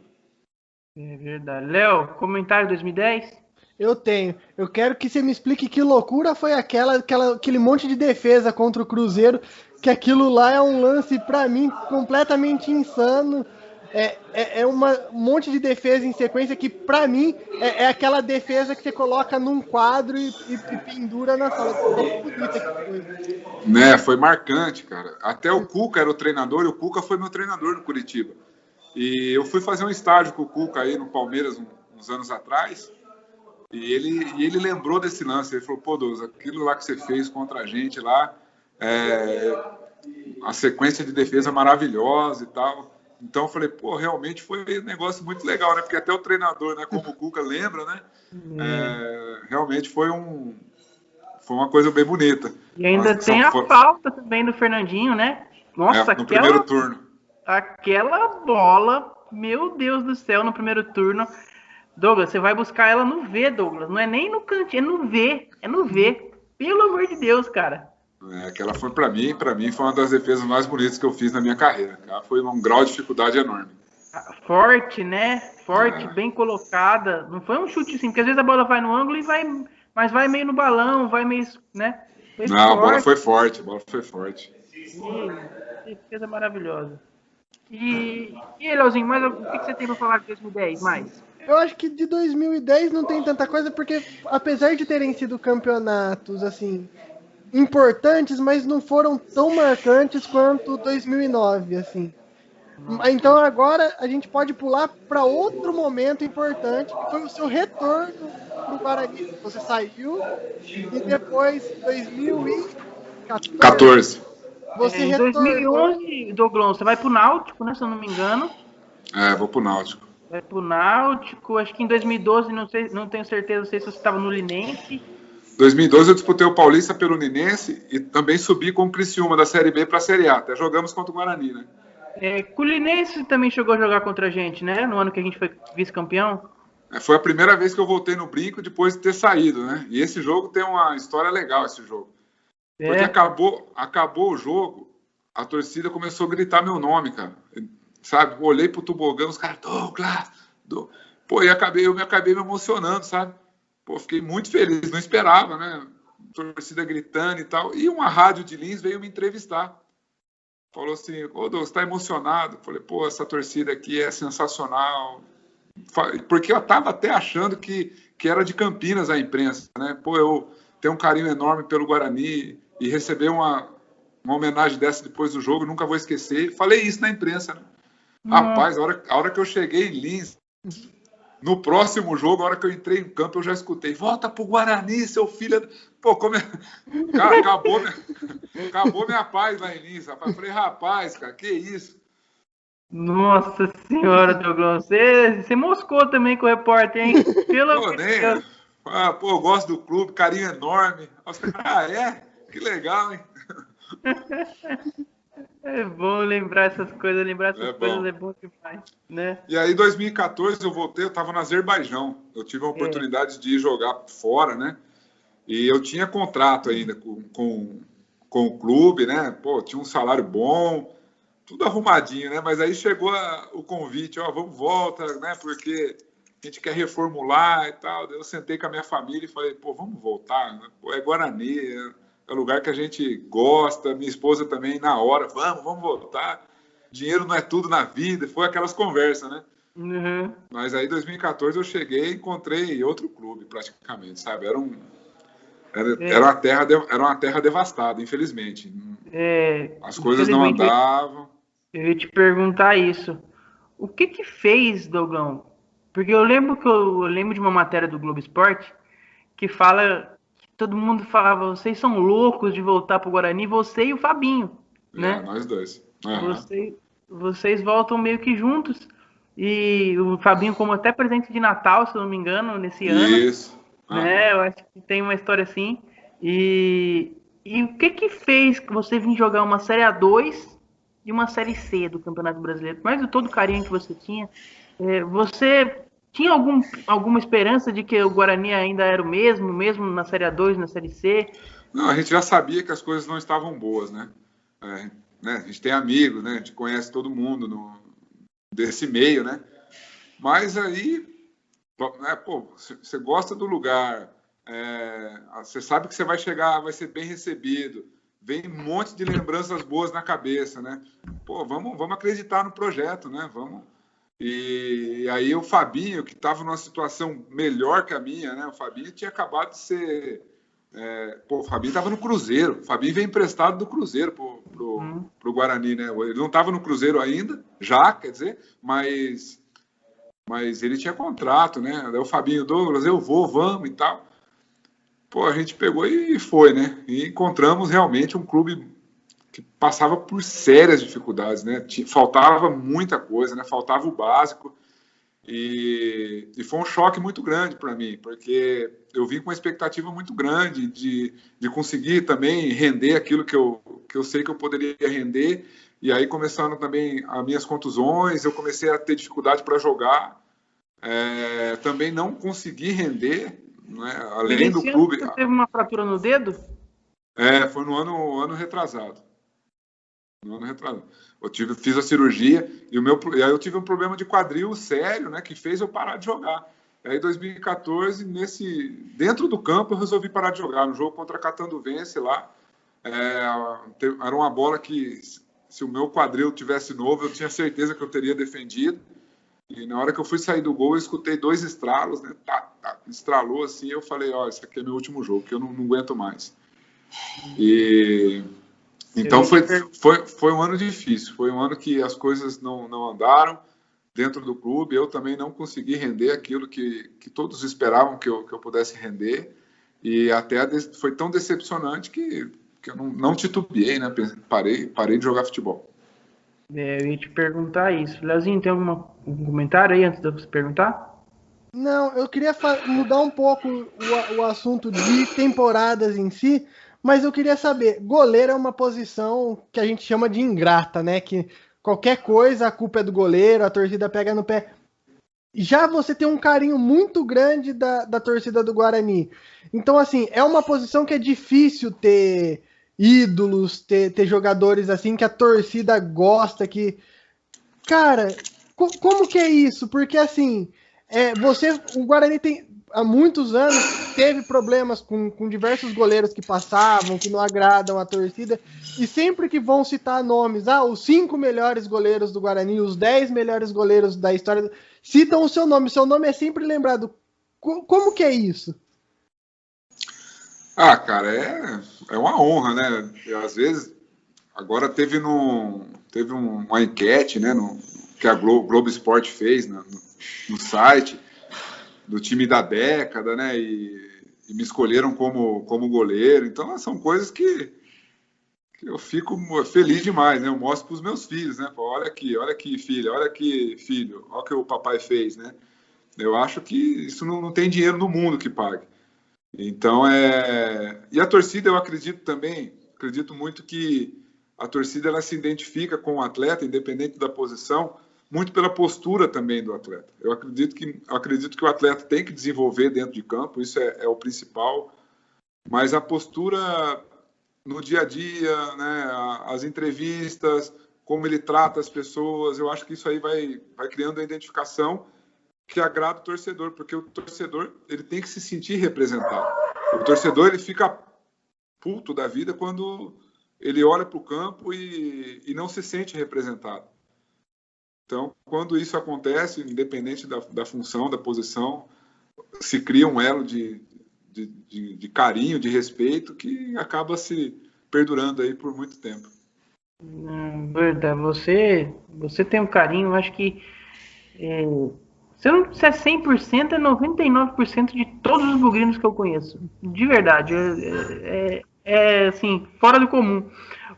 É verdade. Léo, comentário 2010? Eu tenho. Eu quero que você me explique que loucura foi aquela, aquela aquele monte de defesa contra o Cruzeiro, que aquilo lá é um lance para mim completamente insano é, é, é uma, um monte de defesa em sequência que, para mim, é, é, aquela defesa que você coloca num quadro e, e, e pendura na sala. Né, foi marcante, cara. Até o Cuca era o treinador e o Cuca foi meu treinador no Curitiba. E eu fui fazer um estágio com o Cuca aí no Palmeiras uns anos atrás. E ele, e ele lembrou desse lance. Ele falou: pô, Deus, aquilo lá que você fez contra a gente lá, é, a sequência de defesa maravilhosa e tal. Então eu falei, pô, realmente foi um negócio muito legal, né? Porque até o treinador, né, como o Cuca lembra, né? É, realmente foi um foi uma coisa bem bonita. E ainda Mas, tem a foi... falta também do Fernandinho, né? Nossa, é, no aquela, primeiro turno. Aquela bola, meu Deus do céu, no primeiro turno. Douglas, você vai buscar ela no V, Douglas. Não é nem no cantinho, é no V. É no V. Pelo amor de Deus, cara. É, aquela foi para mim, para mim foi uma das defesas mais bonitas que eu fiz na minha carreira. Cara. Foi um grau de dificuldade enorme. Forte, né? Forte, é. bem colocada. Não foi um chute assim, porque às vezes a bola vai no ângulo e vai, mas vai meio no balão, vai meio, né? Foi Não, forte. a bola foi forte, a bola foi forte. E, defesa maravilhosa. E, e Leozinho, mas o que você tem para falar de 2010 mais? Eu acho que de 2010 não tem tanta coisa, porque apesar de terem sido campeonatos assim importantes, mas não foram tão marcantes quanto 2009, assim. Então agora a gente pode pular para outro momento importante, que foi o seu retorno para o Guarani. Você saiu e depois, 2014, 14. você É, em retornou. 2011, Douglas, você vai pro Náutico, né, se eu não me engano. É, vou pro Náutico. Vai pro Náutico, acho que em 2012, não, sei, não tenho certeza, não sei se você estava no Linense. 2012 eu disputei o Paulista pelo Ninense e também subi com o Criciúma da Série B para a Série A. Até jogamos contra o Guarani, né? É, com o Linense também chegou a jogar contra a gente, né? No ano que a gente foi vice-campeão. É, Foi a primeira vez que eu voltei no brinco depois de ter saído, né? E esse jogo tem uma história legal, esse jogo. Porque É, acabou, acabou o jogo, a torcida começou a gritar meu nome, cara. Sabe? Olhei pro tobogã, os caras, Douglas, do... Pô, e acabei, eu me acabei me emocionando, sabe? Pô, fiquei muito feliz, não esperava, né? Torcida gritando e tal. E uma rádio de Lins veio me entrevistar. Falou assim, ô Douglas, tá emocionado? Falei, pô, essa torcida aqui é sensacional. Porque eu tava até achando que, que era de Campinas a imprensa, né? Pô, eu tenho um carinho enorme pelo Guarani e receber uma, uma homenagem dessa depois do jogo, nunca vou esquecer. Falei isso na imprensa, né? Rapaz, a hora, a hora que eu cheguei em Lins, no próximo jogo, a hora que eu entrei em campo, eu já escutei: volta pro Guarani, seu filho. da-" Pô, como é... Cara, acabou minha, acabou minha paz lá em Lins, rapaz. Eu falei, rapaz, cara, que isso? Nossa senhora, Douglas, você, você moscou também com o repórter, hein? Pelo Pô, nem. Deus. Ah, pô, eu gosto do clube, carinho enorme. *laughs* Ah, é? Que legal, hein? *laughs* É bom lembrar essas coisas, lembrar essas É bom. coisas é bom demais, né? E aí, em 2014, eu voltei, eu estava no Azerbaijão. Eu tive a oportunidade de ir jogar fora, né? E eu tinha contrato ainda com, com, com o clube, né? Pô, tinha um salário bom, tudo arrumadinho, né? Mas aí chegou a- o convite, ó, vamos volta, né? Porque a gente quer reformular e tal. Eu sentei com a minha família e falei, pô, vamos voltar. né? Pô, é Guarani, é, é um lugar que a gente gosta. Minha esposa também, na hora, vamos, vamos voltar. Dinheiro não é tudo na vida. Foi aquelas conversas, né? Uhum. Mas aí, em 2014, eu cheguei e encontrei outro clube, praticamente, sabe? Era, um, era, É. era, uma, terra, era uma terra devastada, infelizmente. É, As coisas não andavam. Eu ia te perguntar isso. O que que fez, Dogão? Porque eu lembro que eu, eu lembro de uma matéria do Globo Esporte que fala todo mundo falava, vocês são loucos de voltar pro Guarani, você e o Fabinho, É, né? nós dois. Aham. Você- vocês voltam meio que juntos. E o Fabinho como até presente de Natal, se eu não me engano, nesse ano Isso. Aham. né? Eu acho que tem uma história assim. E, e o que que fez você vir jogar uma Série A2 e uma Série C do Campeonato Brasileiro? Mais de todo o carinho que você tinha, é, você tinha algum, alguma esperança de que o Guarani ainda era o mesmo, mesmo na Série A2, na Série C? Não, a gente já sabia que as coisas não estavam boas, né? É, né? A gente tem amigos, né? A gente conhece todo mundo no, desse meio, né? Mas aí, né, pô, você gosta do lugar, é, você sabe que você vai chegar, vai ser bem recebido, vem um monte de lembranças boas na cabeça, né? Pô, vamos, vamos acreditar no projeto, né? Vamos. E aí o Fabinho, que estava numa situação melhor que a minha, né? O Fabinho tinha acabado de ser é, pô, o Fabinho estava no Cruzeiro. O Fabinho veio emprestado do Cruzeiro pro, pro, Hum. pro Guarani, né? Ele não estava no Cruzeiro ainda, já, quer dizer, mas, mas ele tinha contrato, né? Daí o Fabinho Douglas, eu vou, vamos e tal. Pô, a gente pegou e foi, né? E encontramos realmente um clube que passava por sérias dificuldades, né? Faltava muita coisa, né? Faltava o básico. E, e foi um choque muito grande para mim, porque eu vim com uma expectativa muito grande de, de conseguir também render aquilo que eu, que eu sei que eu poderia render. E aí, começando também as minhas contusões, eu comecei a ter dificuldade para jogar. É, também não consegui render, né? além do clube. Você teve uma fratura no dedo? É, foi no ano, ano retrasado. No ano retrasado. Eu tive, fiz a cirurgia e, o meu, e aí eu tive um problema de quadril sério, né, que fez eu parar de jogar. Aí, em 2014, nesse, dentro do campo, eu resolvi parar de jogar. No jogo contra Catanduvense lá, é, era uma bola que, se o meu quadril tivesse novo, eu tinha certeza que eu teria defendido. E na hora que eu fui sair do gol, eu escutei dois estralos, né? Tá, tá, estralou assim, eu falei, ó, esse aqui é meu último jogo, que eu não, não aguento mais. E, Então foi, foi, foi um ano difícil, foi um ano que as coisas não, não andaram dentro do clube, eu também não consegui render aquilo que, que todos esperavam que eu, que eu pudesse render, e até foi tão decepcionante que, que eu não, não titubeei, né? Parei, parei de jogar futebol. É, eu ia te perguntar isso. Leozinho, tem algum comentário aí antes de você perguntar? Não, eu queria mudar um pouco o, o assunto de temporadas em si, mas eu queria saber, goleiro é uma posição que a gente chama de ingrata, né? Que qualquer coisa a culpa é do goleiro, a torcida pega no pé. Já você tem um carinho muito grande da, da torcida do Guarani. Então, assim, é uma posição que é difícil ter ídolos, ter, ter jogadores assim que a torcida gosta, que. Cara, co como que é isso? Porque assim, é, você. O Guarani tem. Há muitos anos teve problemas com, com diversos goleiros que passavam, que não agradam a torcida, e sempre que vão citar nomes, ah, os cinco melhores goleiros do Guarani, os dez melhores goleiros da história, citam o seu nome, seu nome é sempre lembrado. Co como que é isso? Ah, cara, é, é uma honra, né? às vezes, agora teve, no, teve uma enquete, né, no, que a Globo, Globo Esporte fez no, no, site, do time da década, né? E, e, me escolheram como, como goleiro. Então, são coisas que, que eu fico feliz demais, né? Eu mostro para os meus filhos, né? Olha aqui, olha aqui, filha, olha aqui, filho, olha o que o papai fez, né? Eu acho que isso não, não tem dinheiro no mundo que pague. Então é e a torcida eu acredito também, acredito muito que a torcida ela se identifica com o atleta, independente da posição, muito pela postura também do atleta. Eu acredito que acredito que o atleta tem que desenvolver dentro de campo, isso é, é o principal, mas a postura no dia a dia, né, as entrevistas, como ele trata as pessoas, eu acho que isso aí vai, vai criando a identificação que agrada o torcedor, porque o torcedor ele tem que se sentir representado. O torcedor ele fica puto da vida quando ele olha para o campo e, e, não se sente representado. Então, quando isso acontece, independente da, da função, da posição, se cria um elo de, de, de, de, carinho, de respeito, que acaba se perdurando aí por muito tempo. verdade, você, você tem um carinho, acho que é se eu não disser 100%, é 99% de todos os bugrinos que eu conheço. De verdade. É, é, é assim, fora do comum.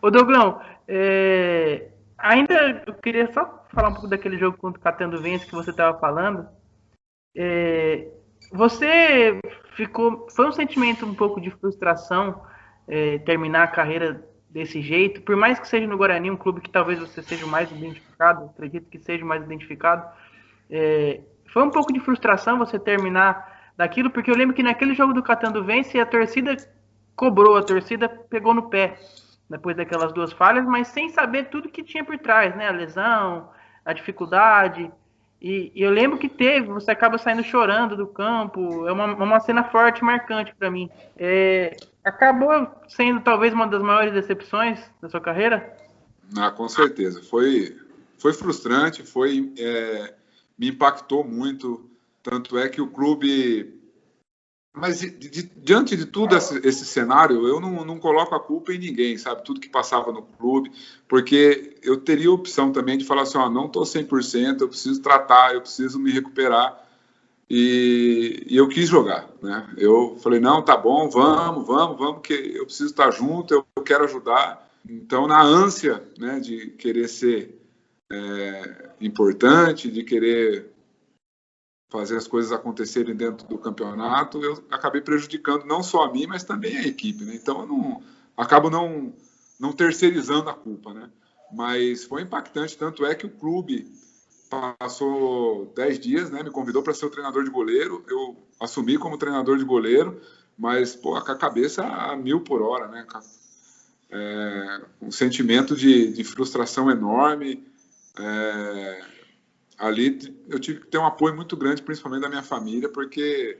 Ô, Douglão, é, ainda eu queria só falar um pouco daquele jogo contra o Catando Vence que você estava falando. É, você ficou. Foi um sentimento um pouco de frustração é, terminar a carreira desse jeito, por mais que seja no Guarani, um clube que talvez você seja mais identificado, acredito que seja mais identificado. É, foi um pouco de frustração você terminar daquilo, porque eu lembro que naquele jogo do Catando Vence a torcida cobrou, a torcida pegou no pé depois daquelas duas falhas, mas sem saber tudo que tinha por trás, né? A lesão, a dificuldade. E, e eu lembro que teve, você acaba saindo chorando do campo, é uma, uma cena forte, marcante para mim. É, acabou sendo talvez uma das maiores decepções da sua carreira? Ah, com certeza. Foi, foi frustrante, foi é, me impactou muito. Tanto é que o clube. Mas diante de tudo esse, esse cenário, eu não, não, coloco a culpa em ninguém, sabe? Tudo que passava no clube, porque eu teria a opção também de falar assim: ó, não estou 100%, eu preciso tratar, eu preciso me recuperar. E, e, eu quis jogar, né? Eu falei: não, tá bom, vamos, vamos, vamos, que eu preciso estar junto, eu, eu quero ajudar. Então, na ânsia né, de querer ser é, importante, de querer fazer as coisas acontecerem dentro do campeonato, eu acabei prejudicando não só a mim, mas também a equipe. Né? Então, eu não, acabo não, não terceirizando a culpa. Né? Mas foi impactante, tanto é que o clube passou 10 dias, né, me convidou para ser o treinador de goleiro, eu assumi como treinador de goleiro, mas pô, com a cabeça a mil por hora, né, é, um sentimento de, de frustração enorme, é, ali eu tive que ter um apoio muito grande, principalmente da minha família, porque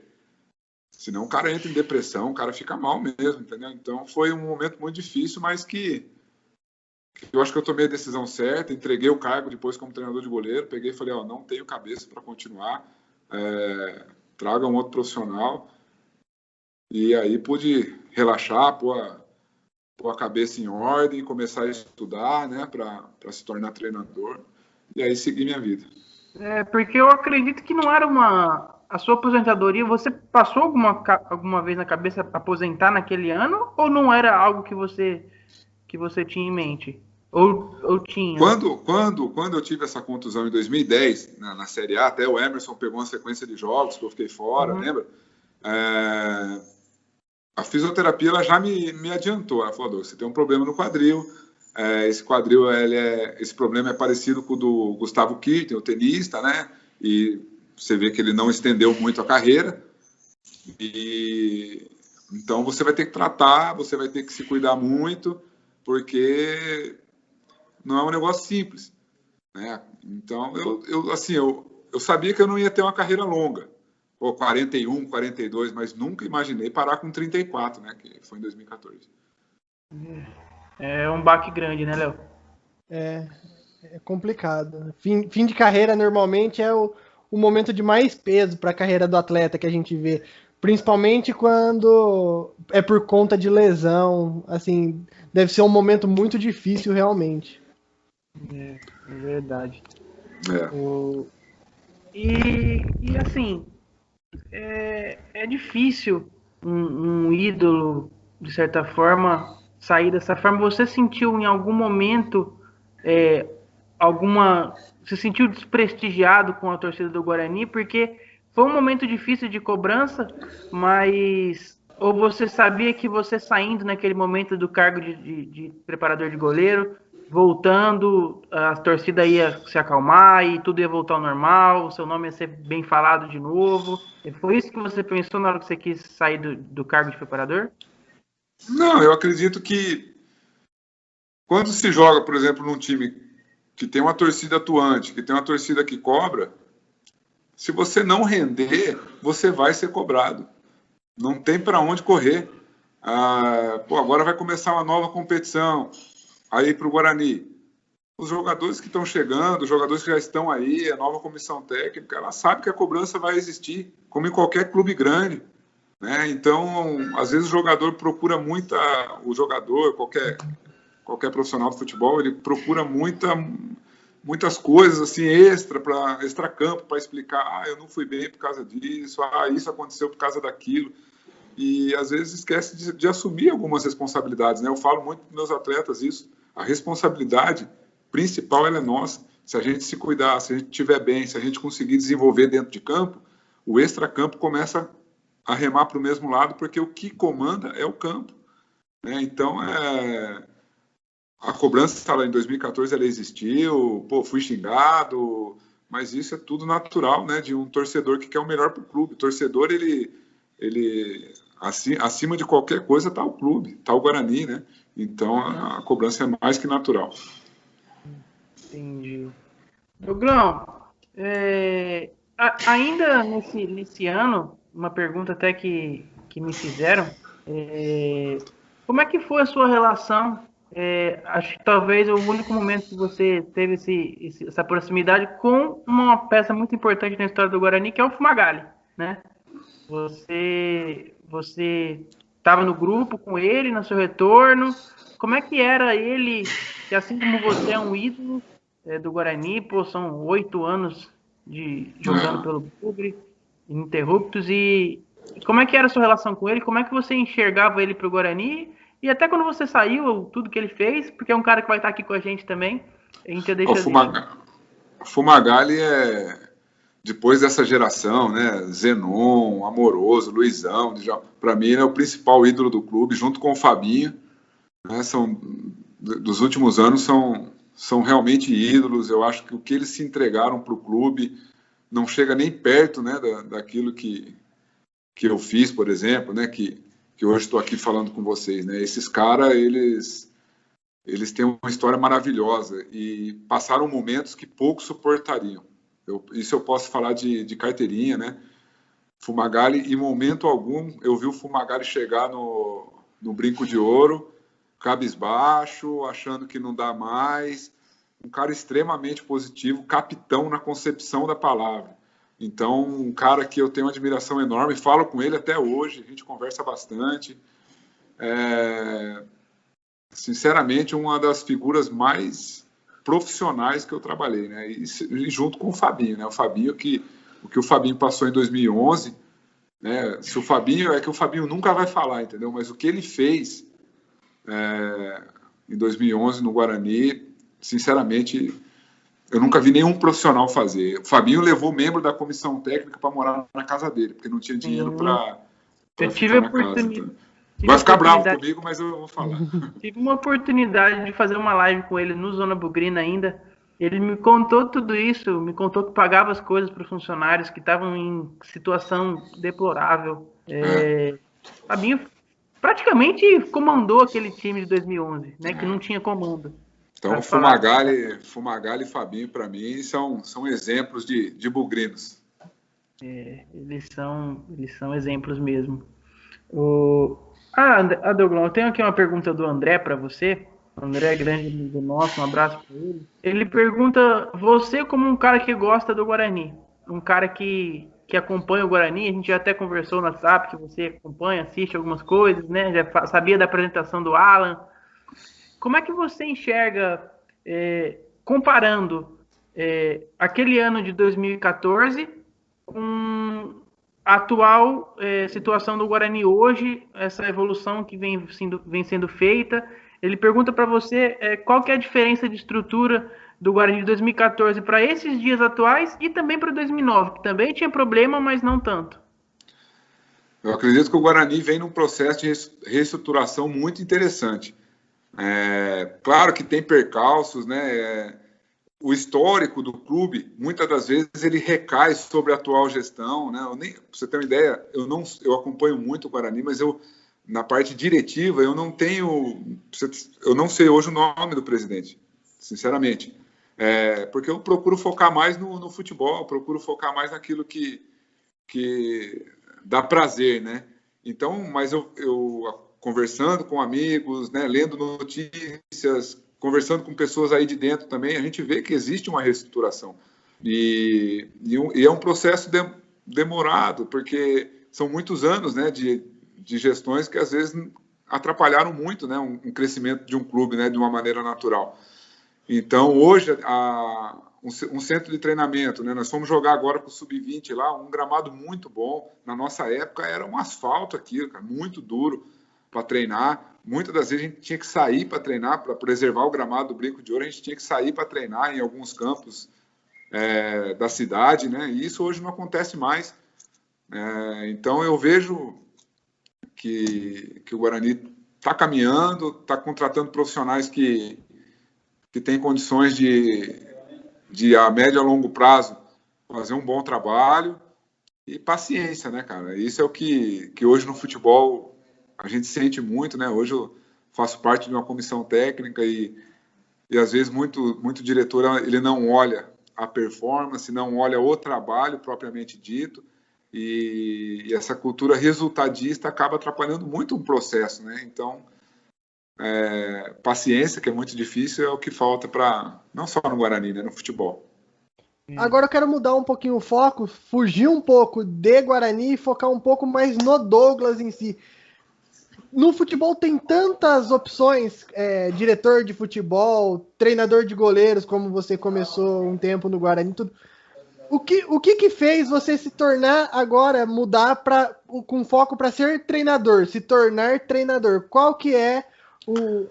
senão o cara entra em depressão, o cara fica mal mesmo, entendeu? Então foi um momento muito difícil, mas que, que eu acho que eu tomei a decisão certa, entreguei o cargo depois como treinador de goleiro, peguei e falei, ó, não tenho cabeça para continuar, é, traga um outro profissional. E aí pude relaxar, pôr a, pôr a cabeça em ordem, começar a estudar, né, para se tornar treinador, e aí seguir minha vida. É, porque eu acredito que não era uma. A sua aposentadoria, você passou alguma, alguma vez na cabeça aposentar naquele ano? Ou não era algo que você, que você tinha em mente? Ou, ou tinha? Quando, quando, quando eu tive essa contusão em 2010, na, na Série A, até o Emerson pegou uma sequência de jogos que eu fiquei fora, uhum. lembra? É, a fisioterapia ela já me, me adiantou. Ela falou: você tem um problema no quadril. É, esse quadril, é, esse problema é parecido com o do Gustavo Kirten, o tenista, né? E você vê que ele não estendeu muito a carreira. E então você vai ter que tratar, você vai ter que se cuidar muito, porque não é um negócio simples, né? Então eu, eu assim eu, eu sabia que eu não ia ter uma carreira longa ou 41, 42, mas nunca imaginei parar com 34, né? Que foi em 2014. É um baque grande, né, Léo? É, é complicado. Fim, fim de carreira normalmente é o, o momento de mais peso para a carreira do atleta que a gente vê. Principalmente quando é por conta de lesão. Assim, deve ser um momento muito difícil realmente. É, é verdade. É. O... E, e assim, é, é difícil um, um ídolo, de certa forma, sair dessa forma. Você sentiu em algum momento é, alguma. Você sentiu desprestigiado com a torcida do Guarani? Porque foi um momento difícil de cobrança, mas. Ou você sabia que você saindo naquele momento do cargo de, de, de preparador de goleiro, voltando, a torcida ia se acalmar e tudo ia voltar ao normal, seu nome ia ser bem falado de novo. E foi isso que você pensou na hora que você quis sair do, do cargo de preparador? Não, eu acredito que quando se joga, por exemplo, num time que tem uma torcida atuante, que tem uma torcida que cobra, se você não render, você vai ser cobrado. Não tem para onde correr. Ah, pô, agora vai começar uma nova competição aí para o Guarani. Os jogadores que estão chegando, os jogadores que já estão aí, a nova comissão técnica, ela sabe que a cobrança vai existir, como em qualquer clube grande. Né? Então, às vezes o jogador procura muita, o jogador, qualquer, qualquer profissional de futebol, ele procura muita, muitas coisas assim extra para extra campo para explicar, ah, eu não fui bem por causa disso, ah, isso aconteceu por causa daquilo e às vezes esquece de, de assumir algumas responsabilidades, né? Eu falo muito para meus atletas isso a responsabilidade principal é nossa. Se a gente se cuidar, se a gente estiver bem, se a gente conseguir desenvolver dentro de campo, o extra-campo começa a remar para o mesmo lado, porque o que comanda é o campo. Né? Então, é... a cobrança lá em 2014 ela existiu, pô, fui xingado, mas isso é tudo natural né, de um torcedor que quer o melhor para o clube. O torcedor, ele, ele acima de qualquer coisa está o clube, está o Guarani, né? Então a, cobrança é mais que natural. Entendi. Douglas, é, ainda nesse, nesse ano, uma pergunta até que, que me fizeram, é, como é que foi a sua relação? É, acho que talvez o único momento que você teve esse, esse, essa proximidade com uma peça muito importante na história do Guarani, que é o Fumagalli, né? Você, você estava no grupo com ele no seu retorno. Como é que era ele, que assim como você é um ídolo é, do Guarani, pô, são oito anos de jogando pelo clube, ininterruptos, e, como é que era a sua relação com ele? Como é que você enxergava ele para o Guarani? E até quando você saiu, tudo que ele fez, porque é um cara que vai estar aqui com a gente também, a gente deixa... O Fumagalli, Fumagalli é depois dessa geração, né, Zenon, Amoroso, Luizão, para mim ele é o principal ídolo do clube, junto com o Fabinho, né, são dos últimos anos são são realmente ídolos. Eu acho que o que eles se entregaram para o clube não chega nem perto, né, da, daquilo que que eu fiz, por exemplo, né, que que hoje estou aqui falando com vocês, né. Esses caras eles eles têm uma história maravilhosa e passaram momentos que poucos suportariam. Eu, isso eu posso falar de, de carteirinha, né? Fumagalli, em momento algum, eu vi o Fumagalli chegar no, no brinco de ouro, cabisbaixo, achando que não dá mais. Um cara extremamente positivo, capitão na concepção da palavra. Então, um cara que eu tenho uma admiração enorme, falo com ele até hoje, a gente conversa bastante. É... sinceramente, uma das figuras mais profissionais que eu trabalhei, né? E, e, junto com o Fabinho, né? O Fabinho que o que o Fabinho passou em 2011, né? Se o Fabinho é que o Fabinho nunca vai falar, entendeu? Mas o que ele fez é, em 2011 no Guarani, sinceramente, eu nunca vi nenhum profissional fazer. O Fabinho levou membro da comissão técnica para morar na casa dele, porque não tinha dinheiro para. Eu tive a oportunidade. Então. Vai ficar bravo comigo, mas eu vou falar. *laughs* Tive uma oportunidade de fazer uma live com ele no Zona Bugrina ainda. Ele me contou tudo isso, me contou que pagava as coisas para os funcionários que estavam em situação deplorável. É, Fabinho praticamente comandou aquele time de 2011, né, que não tinha comando. Então, Fumagalli, Fumagalli e Fabinho, para mim, são, são exemplos de, de bugrinos. É, eles, são, eles são exemplos mesmo. O, ah, Adoglão, eu tenho aqui uma pergunta do André para você. O André é grande amigo nosso, um abraço para ele. Ele pergunta: você, como um cara que gosta do Guarani, um cara que, que acompanha o Guarani, a gente já até conversou no WhatsApp que você acompanha, assiste algumas coisas, né? Já sabia da apresentação do Alan. Como é que você enxerga, é, comparando é, aquele ano de 2014 com a atual é, situação do Guarani hoje, essa evolução que vem sendo, vem sendo feita. Ele pergunta para você é, qual que é a diferença de estrutura do Guarani de 2014 para esses dias atuais e também para 2009, que também tinha problema, mas não tanto. Eu acredito que o Guarani vem num processo de reestruturação muito interessante. É, claro que tem percalços, né? É, o histórico do clube, muitas das vezes ele recai sobre a atual gestão, né? Eu nem, pra você ter uma ideia, eu não, eu acompanho muito o Guarani, mas eu na parte diretiva eu não tenho, eu não sei hoje o nome do presidente, sinceramente, é, porque eu procuro focar mais no, no futebol, procuro focar mais naquilo que que dá prazer, né? Então, mas eu, eu conversando com amigos, né, lendo notícias, conversando com pessoas aí de dentro também, a gente vê que existe uma reestruturação. E, e, um, e é um processo de, demorado, porque são muitos anos né, de, de gestões que às vezes atrapalharam muito né, um, um crescimento de um clube né, de uma maneira natural. Então, hoje, a, um, centro de treinamento, né, nós fomos jogar agora com o Sub-20 lá, um gramado muito bom. Na nossa época era um asfalto aqui, cara, muito duro para treinar. Muitas das vezes a gente tinha que sair para treinar, para preservar o gramado do Brinco de Ouro, a gente tinha que sair para treinar em alguns campos é, da cidade, né? E isso hoje não acontece mais. É, então eu vejo que, que o Guarani está caminhando, está contratando profissionais que, que têm condições de, de, a médio a longo prazo, fazer um bom trabalho e paciência, né, cara? Isso é o que, que hoje no futebol a gente sente muito, né? Hoje eu faço parte de uma comissão técnica e, e às vezes muito, muito diretor ele não olha a performance, não olha o trabalho propriamente dito e, e essa cultura resultadista acaba atrapalhando muito o processo, né? Então, é, paciência, que é muito difícil, é o que falta para não só no Guarani, né? No futebol. Agora eu quero mudar um pouquinho o foco, fugir um pouco de Guarani e focar um pouco mais no Douglas em si no futebol tem tantas opções, é, diretor de futebol, treinador de goleiros, como você começou um tempo no Guarani, tudo. O que, o que que fez você se tornar agora, mudar para com foco para ser treinador, se tornar treinador? Qual que é o...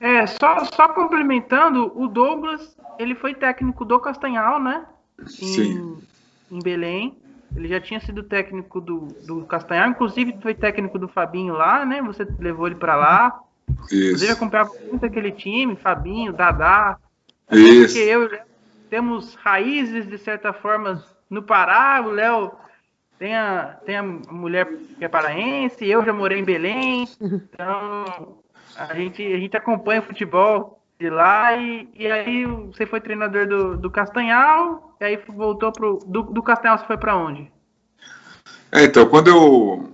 É, só, só complementando, o Douglas, ele foi técnico do Castanhal, né? Em, Sim. Em Belém. Ele já tinha sido técnico do, do Castanhar, inclusive foi técnico do Fabinho lá, né? Você levou ele para lá. Isso. Inclusive acompanhava muito aquele time, Fabinho, Dadá. Isso. Porque eu temos raízes, de certa forma, no Pará. O Léo tem a, tem a mulher que é paraense, eu já morei em Belém. *laughs* Então, a gente, a gente acompanha o futebol de lá e, e aí você foi treinador do, do Castanhal e aí voltou pro do, do Castanhal você foi para onde? É, então quando eu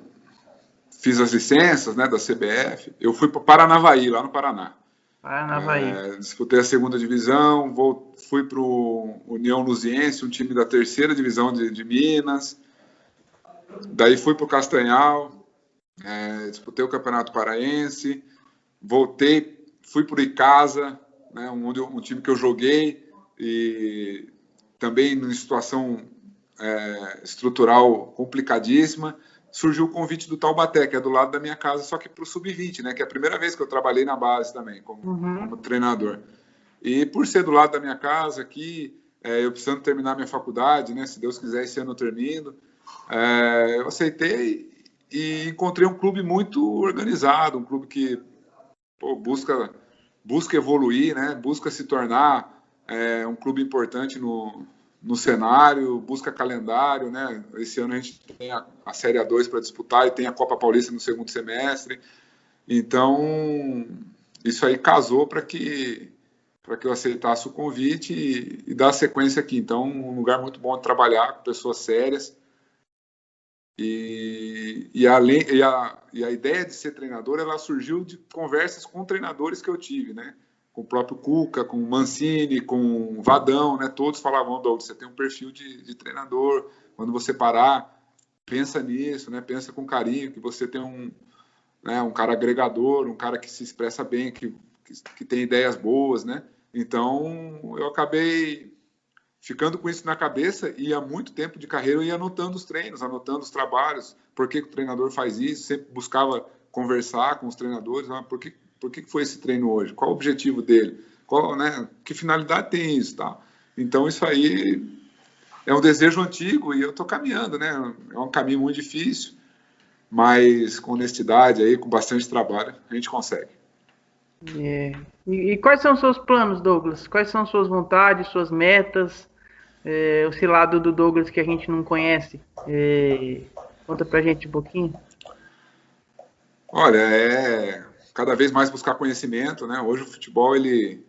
fiz as licenças né da CBF eu fui para Paranavaí lá no Paraná. Paranavaí. É, disputei a segunda divisão vou, fui para o União Luziense um time da terceira divisão de, de Minas. Daí fui para o Castanhal é, disputei o Campeonato Paraense voltei fui por Icasa, né, um, um time que eu joguei e também em situação é, estrutural complicadíssima, surgiu o convite do Taubaté, que é do lado da minha casa, só que para o sub-20, né? Que é a primeira vez que eu trabalhei na base também, como, uhum. como treinador. E por ser do lado da minha casa aqui, é, eu precisando terminar minha faculdade, né? Se Deus quiser, esse ano eu termino. É, eu aceitei e encontrei um clube muito organizado, um clube que pô, busca busca evoluir, né? Busca se tornar é, um clube importante no, no cenário, busca calendário, né? Esse ano a gente tem a, a Série A2 para disputar e tem a Copa Paulista no segundo semestre. Então, isso aí casou para que para que eu aceitasse o convite e, e dar sequência aqui. Então, um lugar muito bom de trabalhar com pessoas sérias. E, e, além, e, a, e a ideia de ser treinador, ela surgiu de conversas com treinadores que eu tive, né? com o próprio Cuca, com o Mancini, com o Vadão, né? Todos falavam, Douglas, você tem um perfil de, de, treinador. Quando você parar, pensa nisso, né? Pensa com carinho, que você tem um, né, um cara agregador, um cara que se expressa bem, que, que, que tem ideias boas, né? Então, eu acabei ficando com isso na cabeça e há muito tempo de carreira eu ia anotando os treinos, anotando os trabalhos, por que, o treinador faz isso, sempre buscava conversar com os treinadores, ah, por que por que foi esse treino hoje? Qual o objetivo dele? Qual, né, que finalidade tem isso? Tá? Então, isso aí é um desejo antigo e eu estou caminhando, né? É um caminho muito difícil, mas com honestidade, aí, com bastante trabalho, a gente consegue. É. E, e, quais são os seus planos, Douglas? Quais são suas vontades, suas metas? É, esse lado do Douglas que a gente não conhece. É, conta pra gente um pouquinho. Olha, é cada vez mais buscar conhecimento, né? Hoje o futebol ele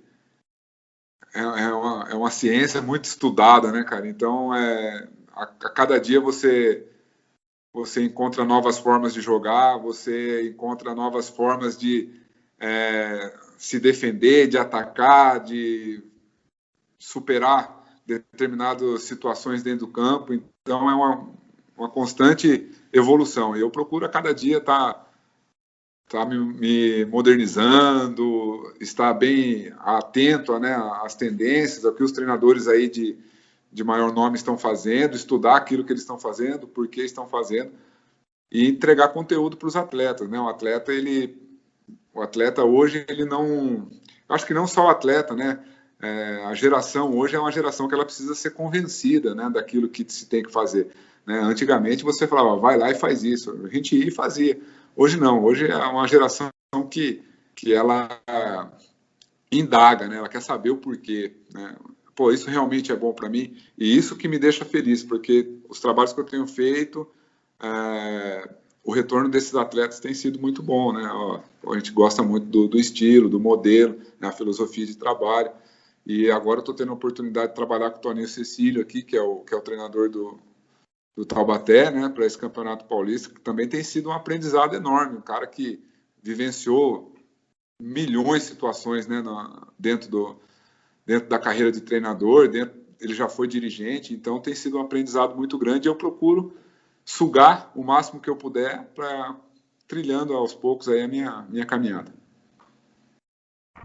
é, é, uma, é uma ciência muito estudada, né, cara? Então é, a, a, cada dia você você encontra novas formas de jogar, você encontra novas formas de é, se defender, de atacar, de superar determinadas situações dentro do campo. Então é uma, uma constante evolução. Eu procuro a cada dia estar tá está me, me, modernizando, está bem atento né, às tendências, ao que os treinadores aí de, de maior nome estão fazendo, estudar aquilo que eles estão fazendo, por que estão fazendo, e entregar conteúdo para os atletas. Né? O atleta, ele, o atleta hoje, ele não, acho que não só o atleta, né? É, a geração hoje é uma geração que ela precisa ser convencida, né, daquilo que se tem que fazer. Né? Antigamente você falava, vai lá e faz isso. A gente ia e fazia. Hoje não, hoje é uma geração que, que ela indaga, né? ela quer saber o porquê. Né? Pô, isso realmente é bom para mim e isso que me deixa feliz, porque os trabalhos que eu tenho feito, é, o retorno desses atletas tem sido muito bom. Né? Ó, a gente gosta muito do, do estilo, do modelo, né? a filosofia de trabalho. E agora estou tendo a oportunidade de trabalhar com o Toninho Cecílio aqui, que é o, que é o treinador do, do Taubaté, né, para esse Campeonato Paulista, que também tem sido um aprendizado enorme. Um cara que vivenciou milhões de situações né, na, dentro, do, dentro da carreira de treinador, dentro, ele já foi dirigente, então tem sido um aprendizado muito grande. Eu procuro sugar o máximo que eu puder para trilhando aos poucos aí a minha, minha caminhada.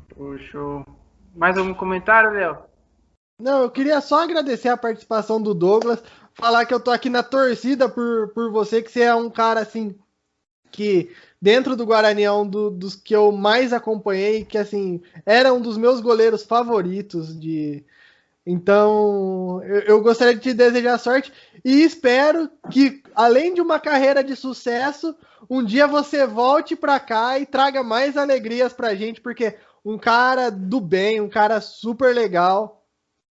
Puxa. Mais algum comentário, Léo? Não, eu queria só agradecer a participação do Douglas falar que eu tô aqui na torcida por, por você, que você é um cara assim que dentro do Guarani é um do, dos que eu mais acompanhei, que assim era um dos meus goleiros favoritos de então eu, eu gostaria de te desejar sorte e espero que além de uma carreira de sucesso, um dia você volte para cá e traga mais alegrias pra gente, porque um cara do bem, um cara super legal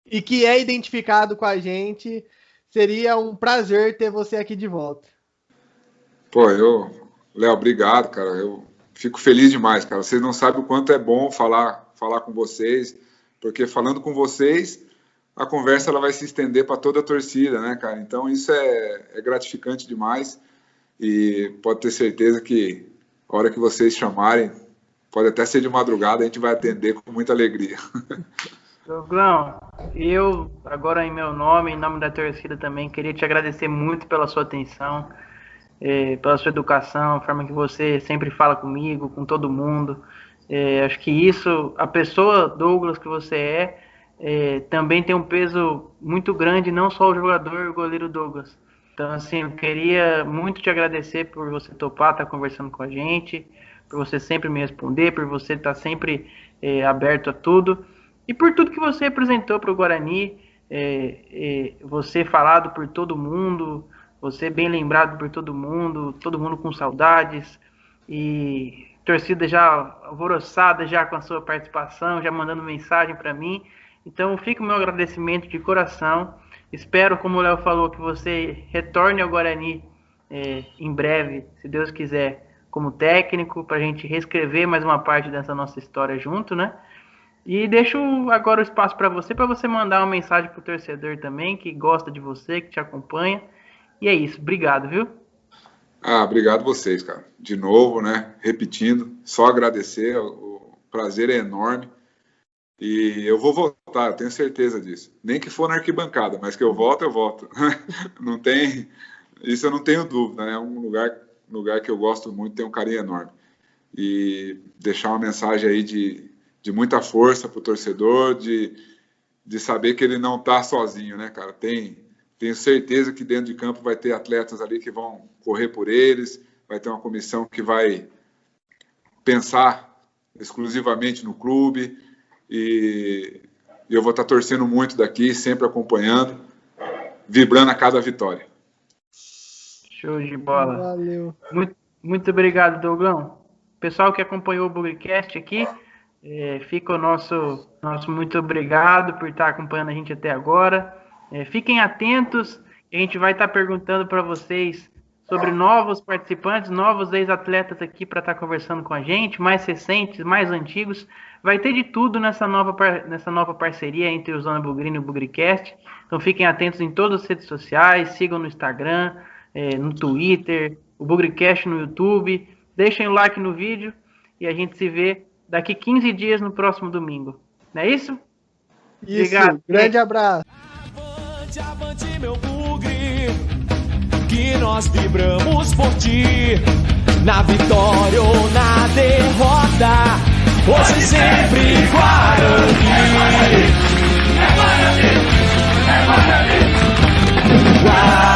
e que é identificado com a gente Seria um prazer ter você aqui de volta. Pô, eu, Léo, obrigado, cara. Eu fico feliz demais, cara. Vocês não sabem o quanto é bom falar, falar com vocês, porque falando com vocês, a conversa ela vai se estender para toda a torcida, né, cara? Então isso é, é gratificante demais e pode ter certeza que a hora que vocês chamarem, pode até ser de madrugada, a gente vai atender com muita alegria. *laughs* Douglas, eu, agora em meu nome, em nome da torcida também, queria te agradecer muito pela sua atenção, eh, pela sua educação, a forma que você sempre fala comigo, com todo mundo. É, acho que isso, a pessoa Douglas que você é, é, também tem um peso muito grande, não só o jogador, o goleiro Douglas. Então, assim, eu queria muito te agradecer por você topar, estar tá conversando com a gente, por você sempre me responder, por você estar tá sempre é, aberto a tudo e por tudo que você representou para o Guarani, é, é, você falado por todo mundo, você bem lembrado por todo mundo, todo mundo com saudades e torcida já alvoroçada já com a sua participação, já mandando mensagem para mim. Então fica o meu agradecimento de coração. Espero, como o Léo falou, que você retorne ao Guarani é, em breve, se Deus quiser, como técnico, para a gente reescrever mais uma parte dessa nossa história junto, né? E deixo agora o espaço para você, para você mandar uma mensagem para o torcedor também, que gosta de você, que te acompanha. E é isso. Obrigado, viu? Ah, obrigado vocês, cara. De novo, né? Repetindo, só agradecer. O prazer é enorme. E eu vou voltar, eu tenho certeza disso. Nem que for na arquibancada, mas que eu volto, eu volto. *laughs* não tem. Isso eu não tenho dúvida, né? É um lugar, lugar que eu gosto muito, tem um carinho enorme. E deixar uma mensagem aí de de muita força para o torcedor, de, de saber que ele não está sozinho, né, cara? Tem, tenho certeza que dentro de campo vai ter atletas ali que vão correr por eles, vai ter uma comissão que vai pensar exclusivamente no clube e eu vou estar tá torcendo muito daqui, sempre acompanhando, vibrando a cada vitória. Show de bola. Valeu. Muito, muito obrigado, Dougão. Pessoal que acompanhou o Bugcast aqui, é, fica o nosso, nosso muito obrigado por estar acompanhando a gente até agora. É, fiquem atentos, a gente vai estar perguntando para vocês sobre novos participantes, novos ex-atletas aqui para estar conversando com a gente, mais recentes, mais antigos. Vai ter de tudo nessa nova, nessa nova parceria entre o Zona Bugrino e o Bugricast. Então fiquem atentos em todas as redes sociais, sigam no Instagram, é, no Twitter, o Bugrecast no YouTube. Deixem o like no vídeo e a gente se vê daqui 15 dias no próximo domingo. Não é isso? Isso. Obrigado. Grande abraço. Avante, avante, meu bugre, que nós vibramos por ti, na vitória ou na derrota, hoje sempre Guarani. É Guarani, é Guarani, é Guarani. Guarani.